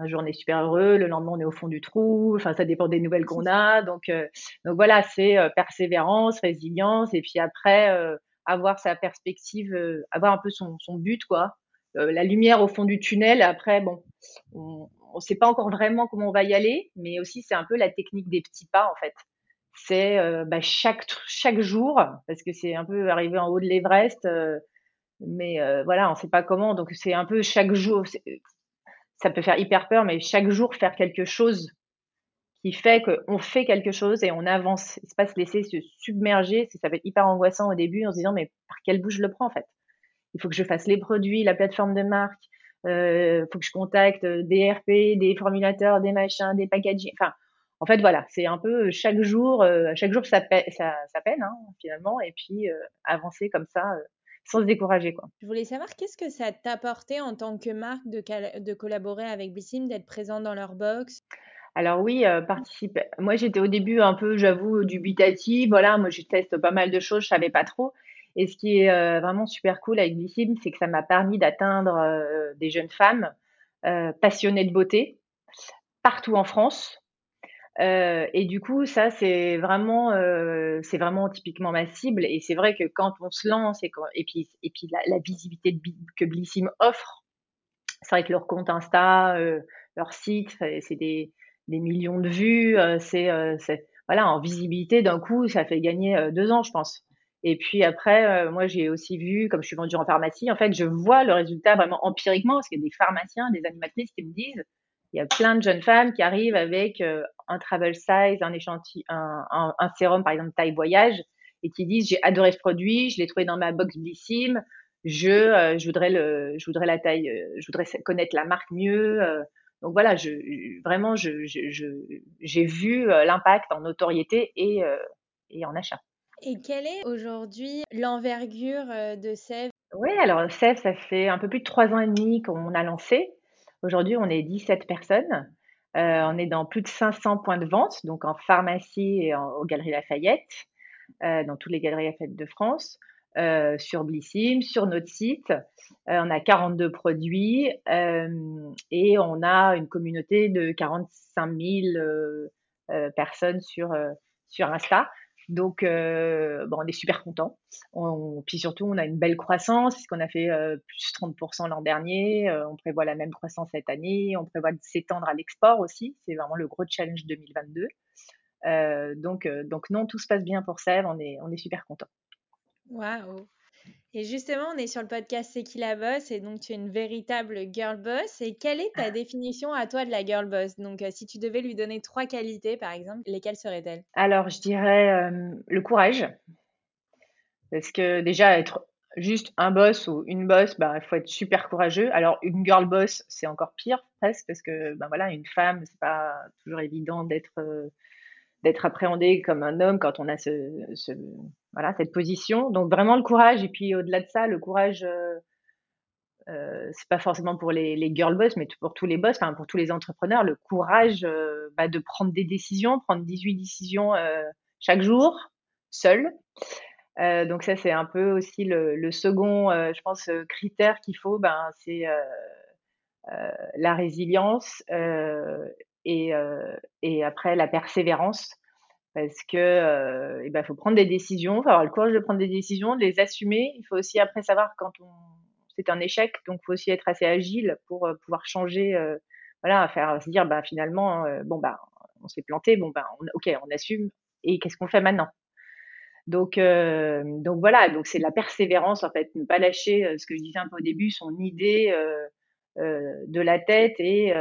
un jour on est super heureux, le lendemain on est au fond du trou. Enfin, ça dépend des nouvelles qu'on a. Donc, euh, donc voilà, c'est persévérance, résilience, et puis après avoir sa perspective, avoir un peu son, son but, quoi. la lumière au fond du tunnel. Après, bon, on ne sait pas encore vraiment comment on va y aller, mais aussi c'est un peu la technique des petits pas en fait c'est euh, bah, chaque chaque jour parce que c'est un peu arrivé en haut de l'Everest euh, mais euh, voilà on sait pas comment donc c'est un peu chaque jour ça peut faire hyper peur mais chaque jour faire quelque chose qui fait qu'on fait quelque chose et on avance. C'est pas se laisser se submerger ça peut être hyper angoissant au début en se disant mais par quel bout je le prends en fait? Il faut que je fasse les produits la plateforme de marque il faut que je contacte des RP des formulateurs des machins des packaging enfin en fait, voilà, c'est un peu euh, chaque jour, euh, chaque jour ça, peine, ça, peine hein, finalement, et puis euh, avancer comme ça sans se décourager. Quoi. Je voulais savoir qu'est-ce que ça t'a apporté en tant que marque de, de collaborer avec Bissim, d'être présent dans leur box? Alors oui, participer. Moi, j'étais au début un peu, j'avoue, dubitative. Voilà, moi, je teste pas mal de choses, je savais pas trop. Et ce qui est vraiment super cool avec Bissim, c'est que ça m'a permis d'atteindre des jeunes femmes passionnées de beauté partout en France, euh, et du coup, ça, c'est vraiment, euh, c'est vraiment typiquement ma cible. Et c'est vrai que quand on se lance et, et puis, et puis la, visibilité que Blissim offre, c'est vrai que leur compte Insta, euh, leur site, c'est des, des, millions de vues. Euh, c'est, euh, voilà, en visibilité, d'un coup, ça fait gagner deux ans, je pense. Et puis après, moi, j'ai aussi vu, comme je suis vendue en pharmacie, en fait, je vois le résultat vraiment empiriquement, parce qu'il y a des pharmaciens, des animatrices qui me disent, il y a plein de jeunes femmes qui arrivent avec un travel size, un échantillon, un, un, sérum par exemple taille voyage, et qui disent j'ai adoré ce produit, je l'ai trouvé dans ma box Blissim, je, euh, je voudrais le, je voudrais la taille, euh, je voudrais connaître la marque mieux. Euh. donc voilà, je, vraiment, je, j'ai vu l'impact en notoriété et, et en achat. Et quelle est aujourd'hui l'envergure de Sève Oui, alors Sève, ça fait un peu plus de trois ans et demi qu'on a lancé. Aujourd'hui, on est 17 personnes. Euh, on est dans plus de 500 points de vente, donc en pharmacie et aux Galeries Lafayette, euh, dans toutes les Galeries Lafayette de France, euh, sur Blissim, sur notre site. on a 42 produits et on a une communauté de 45 000 personnes sur, sur Insta. Donc, euh, on est super content. puis surtout, on a une belle croissance, puisqu'on a fait euh, plus 30% l'an dernier. Euh, on prévoit la même croissance cette année. On prévoit de s'étendre à l'export aussi. C'est vraiment le gros challenge 2022. Euh, donc, donc non, tout se passe bien pour Sèvres. On est, on est super content. Waouh et justement, on est sur le podcast C'est qui la boss et donc tu es une véritable girl boss. Et quelle est ta ah. définition à toi de la girl boss? Donc, euh, si tu devais lui donner trois qualités, par exemple, lesquelles seraient-elles? Alors, je dirais euh, le courage. Parce que déjà, être juste un boss ou une boss, bah, il faut être super courageux. Alors, une girl boss, c'est encore pire presque parce que, ben voilà, une femme, c'est pas toujours évident d'être euh, d'être appréhendé comme un homme quand on a ce, voilà cette position. Donc vraiment le courage et puis au-delà de ça, le courage euh, euh, c'est pas forcément pour les, girl boss, mais pour tous les boss, enfin pour tous les entrepreneurs, le courage euh, bah, de prendre des décisions, prendre 18 décisions euh, chaque jour, seul. Donc ça, c'est un peu aussi le, le second, je pense, critère qu'il faut, ben, c'est la résilience et, et après la persévérance parce que euh, eh ben, faut prendre des décisions, faut avoir le courage de prendre des décisions, de les assumer. Il faut aussi après savoir quand on c'est un échec, donc faut aussi être assez agile pour euh, pouvoir changer, euh, voilà, faire se dire bah finalement bon bah on s'est planté, bon bah on, ok on assume et qu'est-ce qu'on fait maintenant? Donc, donc voilà, donc c'est la persévérance en fait, ne pas lâcher ce que je disais un peu au début, son idée de la tête et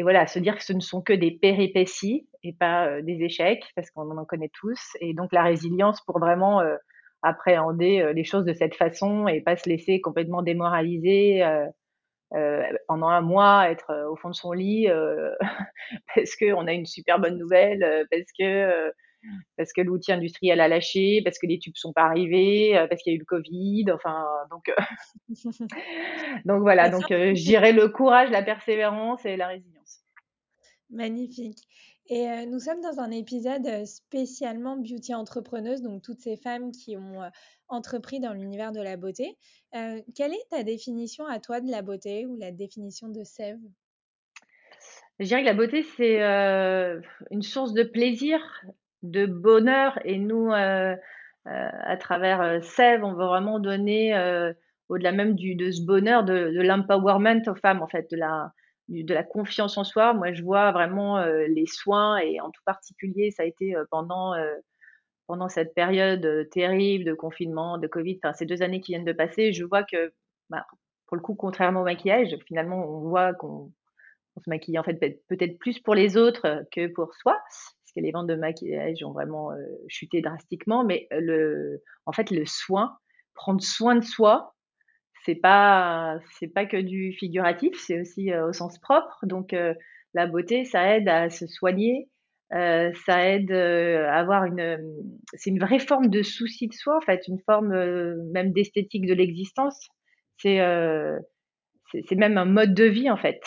et voilà, se dire que ce ne sont que des péripéties et pas euh, des échecs, parce qu'on en connaît tous. Et donc la résilience pour vraiment euh, appréhender euh, les choses de cette façon et pas se laisser complètement démoraliser pendant un mois, être au fond de son lit parce qu'on a une super bonne nouvelle, parce que parce que l'outil industriel a lâché, parce que les tubes sont pas arrivés, parce qu'il y a eu le Covid, enfin donc donc voilà, donc je dirais le courage, la persévérance et la résilience. Magnifique. Et nous sommes dans un épisode spécialement beauty entrepreneuse, donc toutes ces femmes qui ont entrepris dans l'univers de la beauté. Quelle est ta définition à toi de la beauté ou la définition de Sève Je dirais que la beauté, c'est une source de plaisir, de bonheur. Et nous, à travers Sève, on veut vraiment donner, au-delà même du, de ce bonheur, de, de l'empowerment aux femmes, en fait, de la, de la confiance en soi. Moi, je vois vraiment euh, les soins et en tout particulier, ça a été euh, pendant euh, pendant cette période terrible de confinement, de Covid, enfin ces deux années qui viennent de passer, je vois que, bah, pour le coup, contrairement au maquillage, finalement, on voit qu'on on se maquille en fait peut-être plus pour les autres que pour soi, parce que les ventes de maquillage ont vraiment chuté drastiquement. Mais en fait, le soin, prendre soin de soi, c'est pas c'est pas que du figuratif, c'est aussi euh, au sens propre. Donc euh, la beauté, ça aide à se soigner, euh, ça aide à avoir une c'est une vraie forme de souci de soi en fait, une forme même d'esthétique de l'existence. C'est c'est même un mode de vie en fait.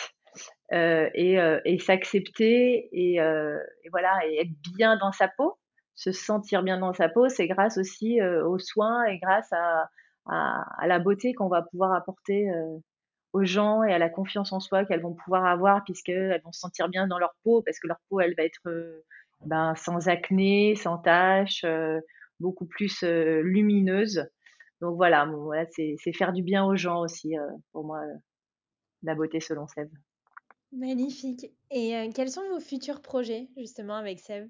et, et s'accepter et, et, voilà et être bien dans sa peau, se sentir bien dans sa peau, c'est grâce aussi aux soins et grâce à à, la beauté qu'on va pouvoir apporter euh, aux gens et à la confiance en soi qu'elles vont pouvoir avoir puisqu'elles vont se sentir bien dans leur peau parce que leur peau elle va être euh, ben, sans acné, sans taches, euh, beaucoup plus lumineuse. Donc voilà, voilà c'est faire du bien aux gens aussi pour moi la beauté selon Sève. Magnifique. Et quels sont vos futurs projets justement avec Sève?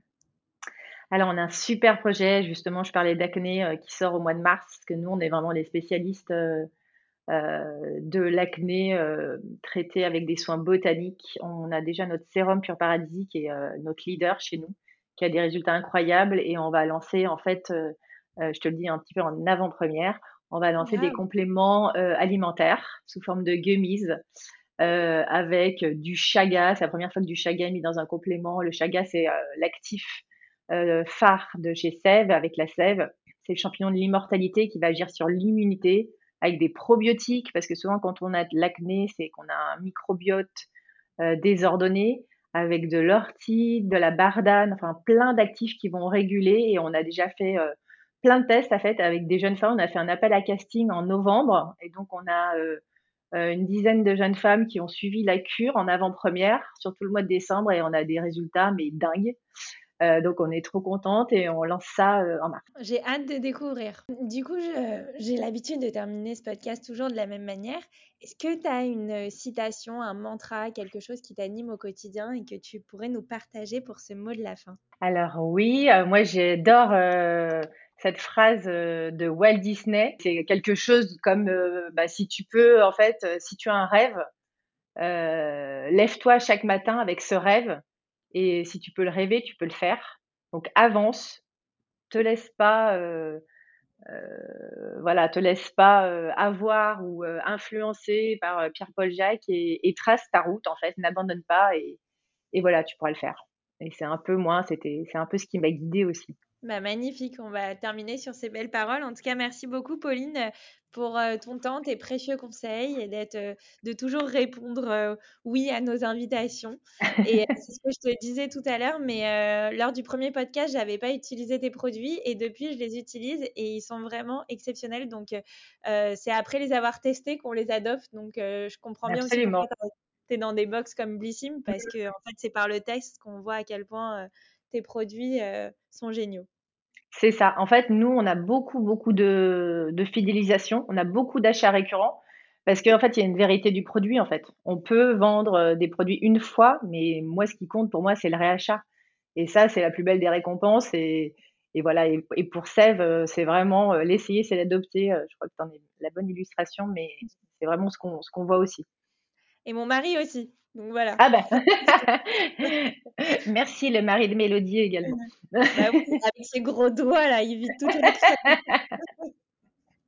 Alors, on a un super projet, justement, je parlais d'acné euh, qui sort au mois de mars, parce que nous, on est vraiment les spécialistes euh, euh, de l'acné traité avec des soins botaniques. On a déjà notre sérum Pure Paradis qui est notre leader chez nous, qui a des résultats incroyables et on va lancer, en fait, je te le dis un petit peu en avant-première, on va lancer wow. des compléments alimentaires sous forme de gummies. avec du chaga, c'est la première fois que du chaga est mis dans un complément. Le chaga, c'est l'actif phare de chez Sève avec la sève. C'est le champignon de l'immortalité qui va agir sur l'immunité avec des probiotiques parce que souvent quand on a de l'acné, c'est qu'on a un microbiote euh, désordonné avec de l'ortie, de la bardane, enfin plein d'actifs qui vont réguler et on a déjà fait euh, plein de tests en fait avec des jeunes femmes. On a fait un appel à casting en novembre et donc on a euh, une dizaine de jeunes femmes qui ont suivi la cure en avant-première sur tout le mois de décembre et on a des résultats mais dingues. Euh, donc on est trop contente et on lance ça euh, en mars. J'ai hâte de découvrir. Du coup, j'ai l'habitude de terminer ce podcast toujours de la même manière. Est-ce que tu as une citation, un mantra, quelque chose qui t'anime au quotidien et que tu pourrais nous partager pour ce mot de la fin? Alors oui, euh, moi j'adore euh, cette phrase de Walt Disney. C'est quelque chose comme bah, si tu peux, en fait, si tu as un rêve, lève-toi chaque matin avec ce rêve et si tu peux le rêver, tu peux le faire. Donc avance, te laisse pas, euh, euh, voilà, te laisse pas euh, avoir ou influencer par Pierre-Paul Jacques et, trace ta route en fait, n'abandonne pas et, voilà, tu pourras le faire. Et c'est un peu moi, c'est un peu ce qui m'a guidée aussi. Bah, magnifique, on va terminer sur ces belles paroles. En tout cas, merci beaucoup Pauline pour euh, ton temps, tes précieux conseils et d'être, euh, de toujours répondre euh, oui à nos invitations. Et c'est ce que je te disais tout à l'heure, mais lors du premier podcast, j'avais pas utilisé tes produits et depuis, je les utilise et ils sont vraiment exceptionnels. Donc, c'est après les avoir testés qu'on les adopte. Donc, je comprends bien aussi pourquoi tu es dans des box comme Blissim parce que en fait, c'est par le test qu'on voit à quel point tes produits sont géniaux. C'est ça. En fait, nous, on a beaucoup, beaucoup de, fidélisation. On a beaucoup d'achats récurrents parce qu'en fait, il y a une vérité du produit. En fait, on peut vendre euh, des produits une fois, mais moi, ce qui compte pour moi, c'est le réachat. Et ça, c'est la plus belle des récompenses. Et, voilà. Et, pour Sève, euh, c'est vraiment euh, l'essayer, c'est l'adopter. Je crois que tu en es la bonne illustration, mais c'est vraiment ce qu'on voit aussi. Et mon mari aussi. Donc voilà. Ah ben. Merci le mari de Mélodie également. bah oui, avec ses gros doigts là, il vit tout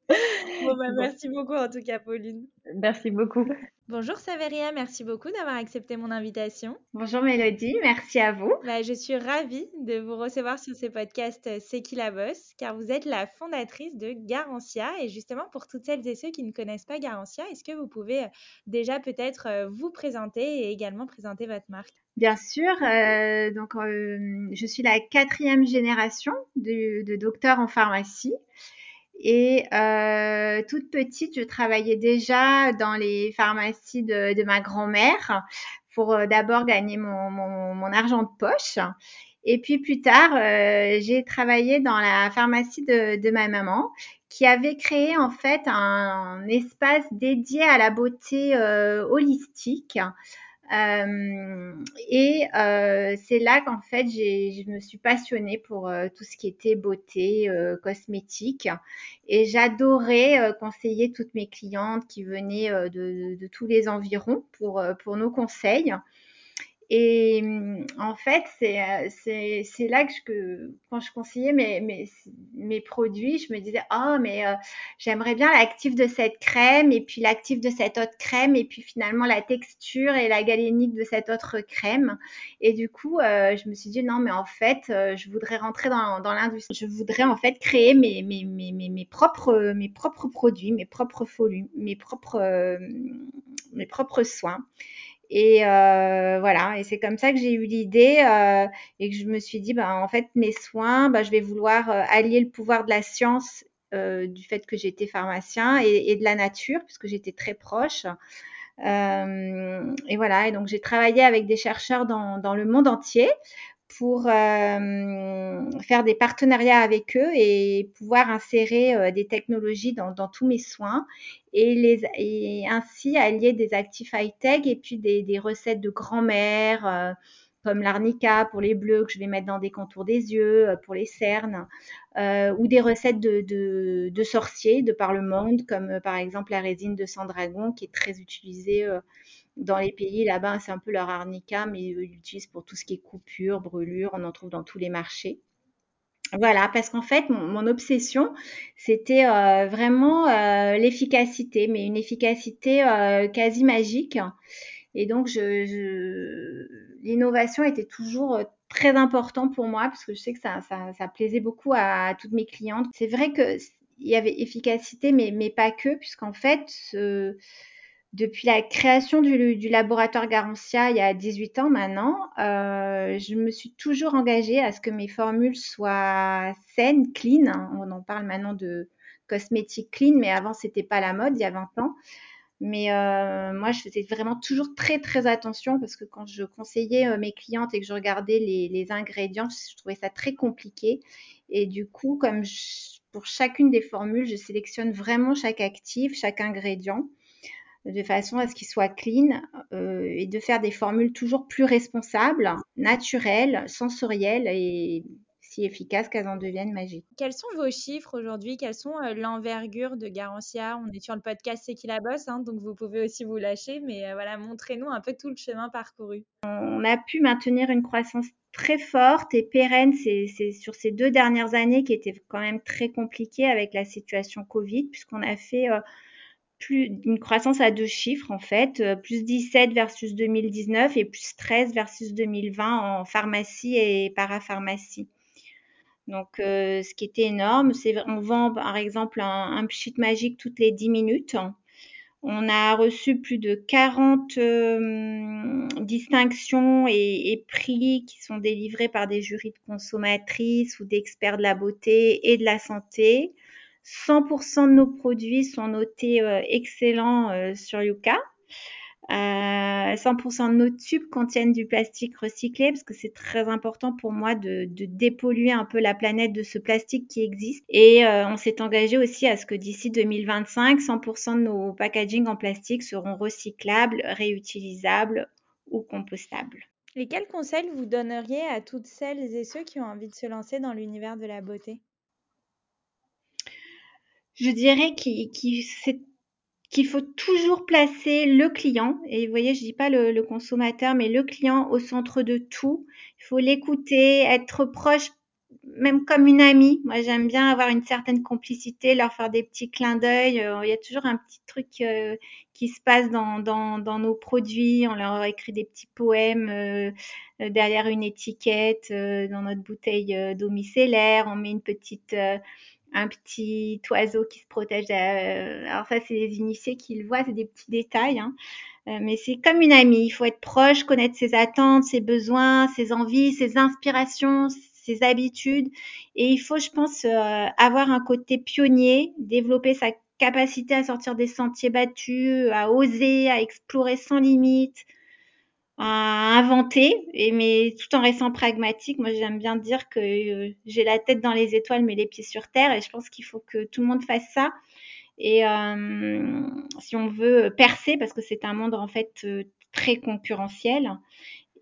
bon, bah, merci beaucoup en tout cas, Pauline. Merci beaucoup. Bonjour Saveria, merci beaucoup d'avoir accepté mon invitation. Bonjour Mélodie, merci à vous. Bah, je suis ravie de vous recevoir sur ce podcast euh, C'est qui la bosse, car vous êtes la fondatrice de Garantia. Et justement, pour toutes celles et ceux qui ne connaissent pas Garantia, est-ce que vous pouvez euh, déjà peut-être euh, vous présenter et également présenter votre marque? Bien sûr, donc je suis la quatrième génération de, de docteurs en pharmacie. Et euh, toute petite, je travaillais déjà dans les pharmacies de, ma grand-mère pour euh, d'abord gagner mon, argent de poche. Et puis plus tard, euh, j'ai travaillé dans la pharmacie de, ma maman qui avait créé en fait un, un espace dédié à la beauté euh, holistique euh, et euh, c'est là qu'en fait, je me suis passionnée pour euh, tout ce qui était beauté, cosmétique. Et j'adorais conseiller toutes mes clientes qui venaient de, de, tous les environs pour, pour nos conseils. Et mmh, en fait, c'est, c'est là que, quand je conseillais mes, produits, je me disais, oh, mais euh, j'aimerais bien l'actif de cette crème et puis l'actif de cette autre crème et puis finalement la texture et la galénique de cette autre crème. Et du coup, euh, je me suis dit, non, mais en fait, euh, je voudrais rentrer dans, l'industrie. Je voudrais en fait créer mes propres produits, mes propres folies, mes propres, mes propres soins. Et euh, voilà, et c'est comme ça que j'ai eu l'idée euh, et que je me suis dit, bah, en fait, mes soins, bah, je vais vouloir euh, allier le pouvoir de la science du fait que j'étais pharmacien et, de la nature, puisque j'étais très proche. Et voilà, et donc j'ai travaillé avec des chercheurs dans, dans le monde entier pour euh, faire des partenariats avec eux et pouvoir insérer euh, des technologies dans, tous mes soins et, ainsi allier des actifs high-tech et puis des, recettes de grand-mère euh, comme l'arnica pour les bleus que je vais mettre dans des contours des yeux, pour les cernes, ou des recettes de, sorciers de par le monde, comme par exemple la résine de sang dragon qui est très utilisée dans les pays là-bas, c'est un peu leur arnica, mais ils l'utilisent pour tout ce qui est coupure, brûlure, on en trouve dans tous les marchés. Voilà, parce qu'en fait, mon, obsession, c'était euh, vraiment euh, l'efficacité, mais une efficacité euh, quasi magique. Et donc, l'innovation était toujours très important pour moi, parce que je sais que ça, ça, ça plaisait beaucoup à, toutes mes clientes. C'est vrai qu'il y avait efficacité, mais, mais pas que, puisqu'en fait, depuis la création du, laboratoire Garantia il y a 18 ans maintenant, euh, je me suis toujours engagée à ce que mes formules soient saines, clean. On en parle maintenant de cosmétique clean, mais avant c'était pas la mode il y a 20 ans. Mais euh, moi, je faisais vraiment toujours très très attention parce que quand je conseillais euh, mes clientes et que je regardais les, ingrédients, je trouvais ça très compliqué. Et du coup, comme pour chacune des formules, je sélectionne vraiment chaque actif, chaque ingrédient de façon à ce qu'il soit clean euh, et de faire des formules toujours plus responsables, naturelles, sensorielles et si efficaces qu'elles en deviennent magiques. Quels sont vos chiffres aujourd'hui? Quelles sont euh, l'envergure de Garantia? On est sur le podcast C'est qui la bosse, hein, donc vous pouvez aussi vous lâcher, mais euh, voilà, montrez-nous un peu tout le chemin parcouru. On a pu maintenir une croissance très forte et pérenne c'est, c'est sur ces deux dernières années qui étaient quand même très compliquées avec la situation Covid, puisqu'on a fait... Euh, plus une croissance à deux chiffres en fait, plus 17 versus 2019 et plus 13 versus 2020 en pharmacie et parapharmacie. Donc, ce qui était énorme, c'est on vend par exemple un, un pchit magique toutes les 10 minutes. On a reçu plus de 40 euh, distinctions et, prix qui sont délivrés par des jurys de consommatrices ou d'experts de la beauté et de la santé. 100% de nos produits sont notés euh, excellents euh, sur Yuka. 100% de nos tubes contiennent du plastique recyclé parce que c'est très important pour moi de, dépolluer un peu la planète de ce plastique qui existe. Et euh, on s'est engagé aussi à ce que d'ici 2025, 100% de nos packaging en plastique seront recyclables, réutilisables ou compostables. Et quels conseils vous donneriez à toutes celles et ceux qui ont envie de se lancer dans l'univers de la beauté? Je dirais qu'il faut toujours placer le client, et vous voyez, je dis pas le, le, consommateur, mais le client au centre de tout. Il faut l'écouter, être proche, même comme une amie. Moi, j'aime bien avoir une certaine complicité, leur faire des petits clins d'œil. Euh, il y a toujours un petit truc euh, qui se passe dans, dans, dans, nos produits. On leur écrit des petits poèmes euh, derrière une étiquette, euh, dans notre bouteille euh, d'eau micellaire. On met une petite un petit oiseau qui se protège. Euh, alors ça, c'est les initiés qui le voient, c'est des petits détails. Hein. Euh, mais c'est comme une amie, il faut être proche, connaître ses attentes, ses besoins, ses envies, ses inspirations, ses habitudes. Et il faut, je pense, euh, avoir un côté pionnier, développer sa capacité à sortir des sentiers battus, à oser, à explorer sans limite, à inventer, et, mais tout en restant pragmatique. Moi, j'aime bien dire que euh, j'ai la tête dans les étoiles, mais les pieds sur terre, et je pense qu'il faut que tout le monde fasse ça. Et euh, si on veut percer, parce que c'est un monde en fait euh, très concurrentiel.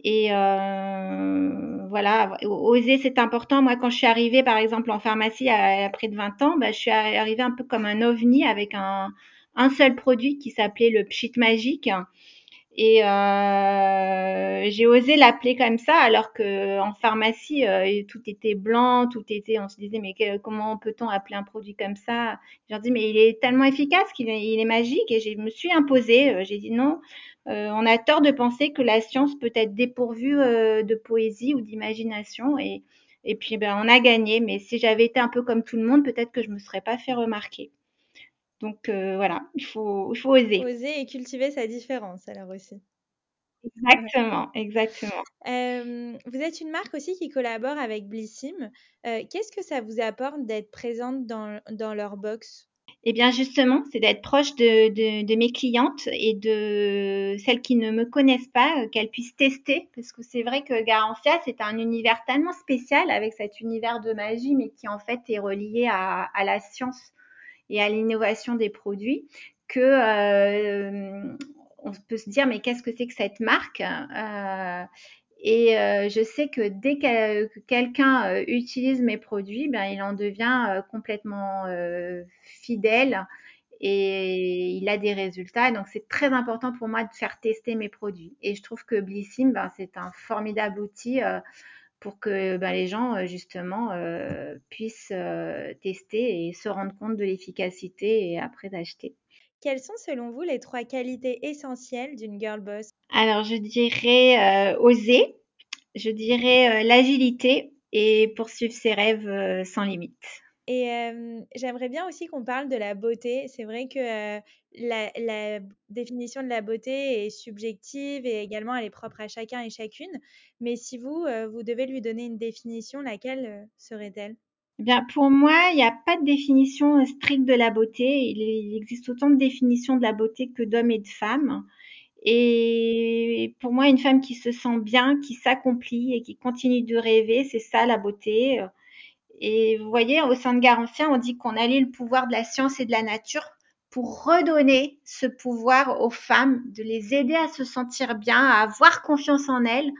Et euh, voilà, oser, c'est important. Moi, quand je suis arrivée, par exemple, en pharmacie à, à près de 20 ans, bah, je suis arrivée un peu comme un ovni avec un, un seul produit qui s'appelait le pchit magique. Et euh, j'ai osé l'appeler comme ça, alors que en pharmacie, euh, tout était blanc, tout était. On se disait, mais que, comment peut-on appeler un produit comme ça? J'ai dit, mais il est tellement efficace qu'il est, magique. Et je me suis imposée. J'ai dit non. Euh, on a tort de penser que la science peut être dépourvue euh, de poésie ou d'imagination. Et, et puis, ben, on a gagné. Mais si j'avais été un peu comme tout le monde, peut-être que je me serais pas fait remarquer. Donc euh, voilà, il faut, il faut oser. Oser et cultiver sa différence alors aussi. Exactement, exactement. Euh, vous êtes une marque aussi qui collabore avec Blissim. Euh, Qu'est-ce que ça vous apporte d'être présente dans, dans leur box? Eh bien justement, c'est d'être proche de, de, de, mes clientes et de celles qui ne me connaissent pas, qu'elles puissent tester, parce que c'est vrai que Garantia, c'est un univers tellement spécial avec cet univers de magie, mais qui en fait est relié à, à la science et à l'innovation des produits, que euh, on peut se dire mais qu'est-ce que c'est que cette marque euh, et euh, je sais que dès que, que quelqu'un euh, utilise mes produits, ben, il en devient complètement fidèle et il a des résultats. Donc c'est très important pour moi de faire tester mes produits. Et je trouve que Blissim, ben, c'est un formidable outil pour que ben, les gens justement euh, puissent euh, tester et se rendre compte de l'efficacité et après d'acheter. Quelles sont selon vous les trois qualités essentielles d'une girl boss? Alors je dirais euh, oser, je dirais l'agilité et poursuivre ses rêves sans limite. Et j'aimerais bien aussi qu'on parle de la beauté. C'est vrai que la, définition de la beauté est subjective et également elle est propre à chacun et chacune. Mais si vous, vous devez lui donner une définition, laquelle serait-elle? Eh Bien, pour moi, il n'y a pas de définition stricte de la beauté. Il existe autant de définitions de la beauté que d'hommes et de femmes. Et pour moi, une femme qui se sent bien, qui s'accomplit et qui continue de rêver, c'est ça la beauté. Et vous voyez, au sein de Garantia, on dit qu'on allie le pouvoir de la science et de la nature pour redonner ce pouvoir aux femmes, de les aider à se sentir bien, à avoir confiance en elles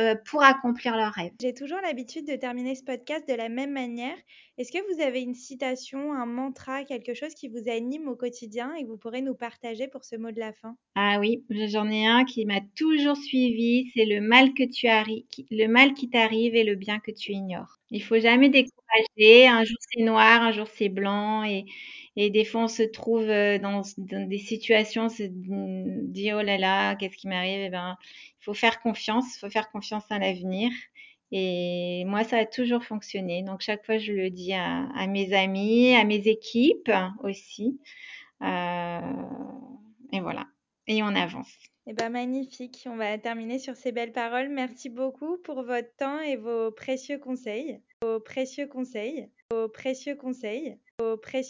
euh, pour accomplir leurs rêves. J'ai toujours l'habitude de terminer ce podcast de la même manière. Est-ce que vous avez une citation, un mantra, quelque chose qui vous anime au quotidien et que vous pourrez nous partager pour ce mot de la fin? Ah oui, j'en ai un qui m'a toujours suivi, c'est le mal que tu arri- le mal qui t'arrive et le bien que tu ignores. Il faut jamais décourager. Un jour c'est noir, un jour c'est blanc et, et des fois on se trouve euh, dans, dans des situations, on se dit oh là là, qu'est-ce qui m'arrive? Eh ben, faut faire confiance, faut faire confiance à l'avenir. Et moi, ça a toujours fonctionné. Donc chaque fois, je le dis à, mes amis, à mes équipes aussi. Euh, et voilà. Et on avance. Eh ben, magnifique. On va terminer sur ces belles paroles. Merci beaucoup pour votre temps et vos précieux conseils. Vos précieux conseils. Vos précieux conseils.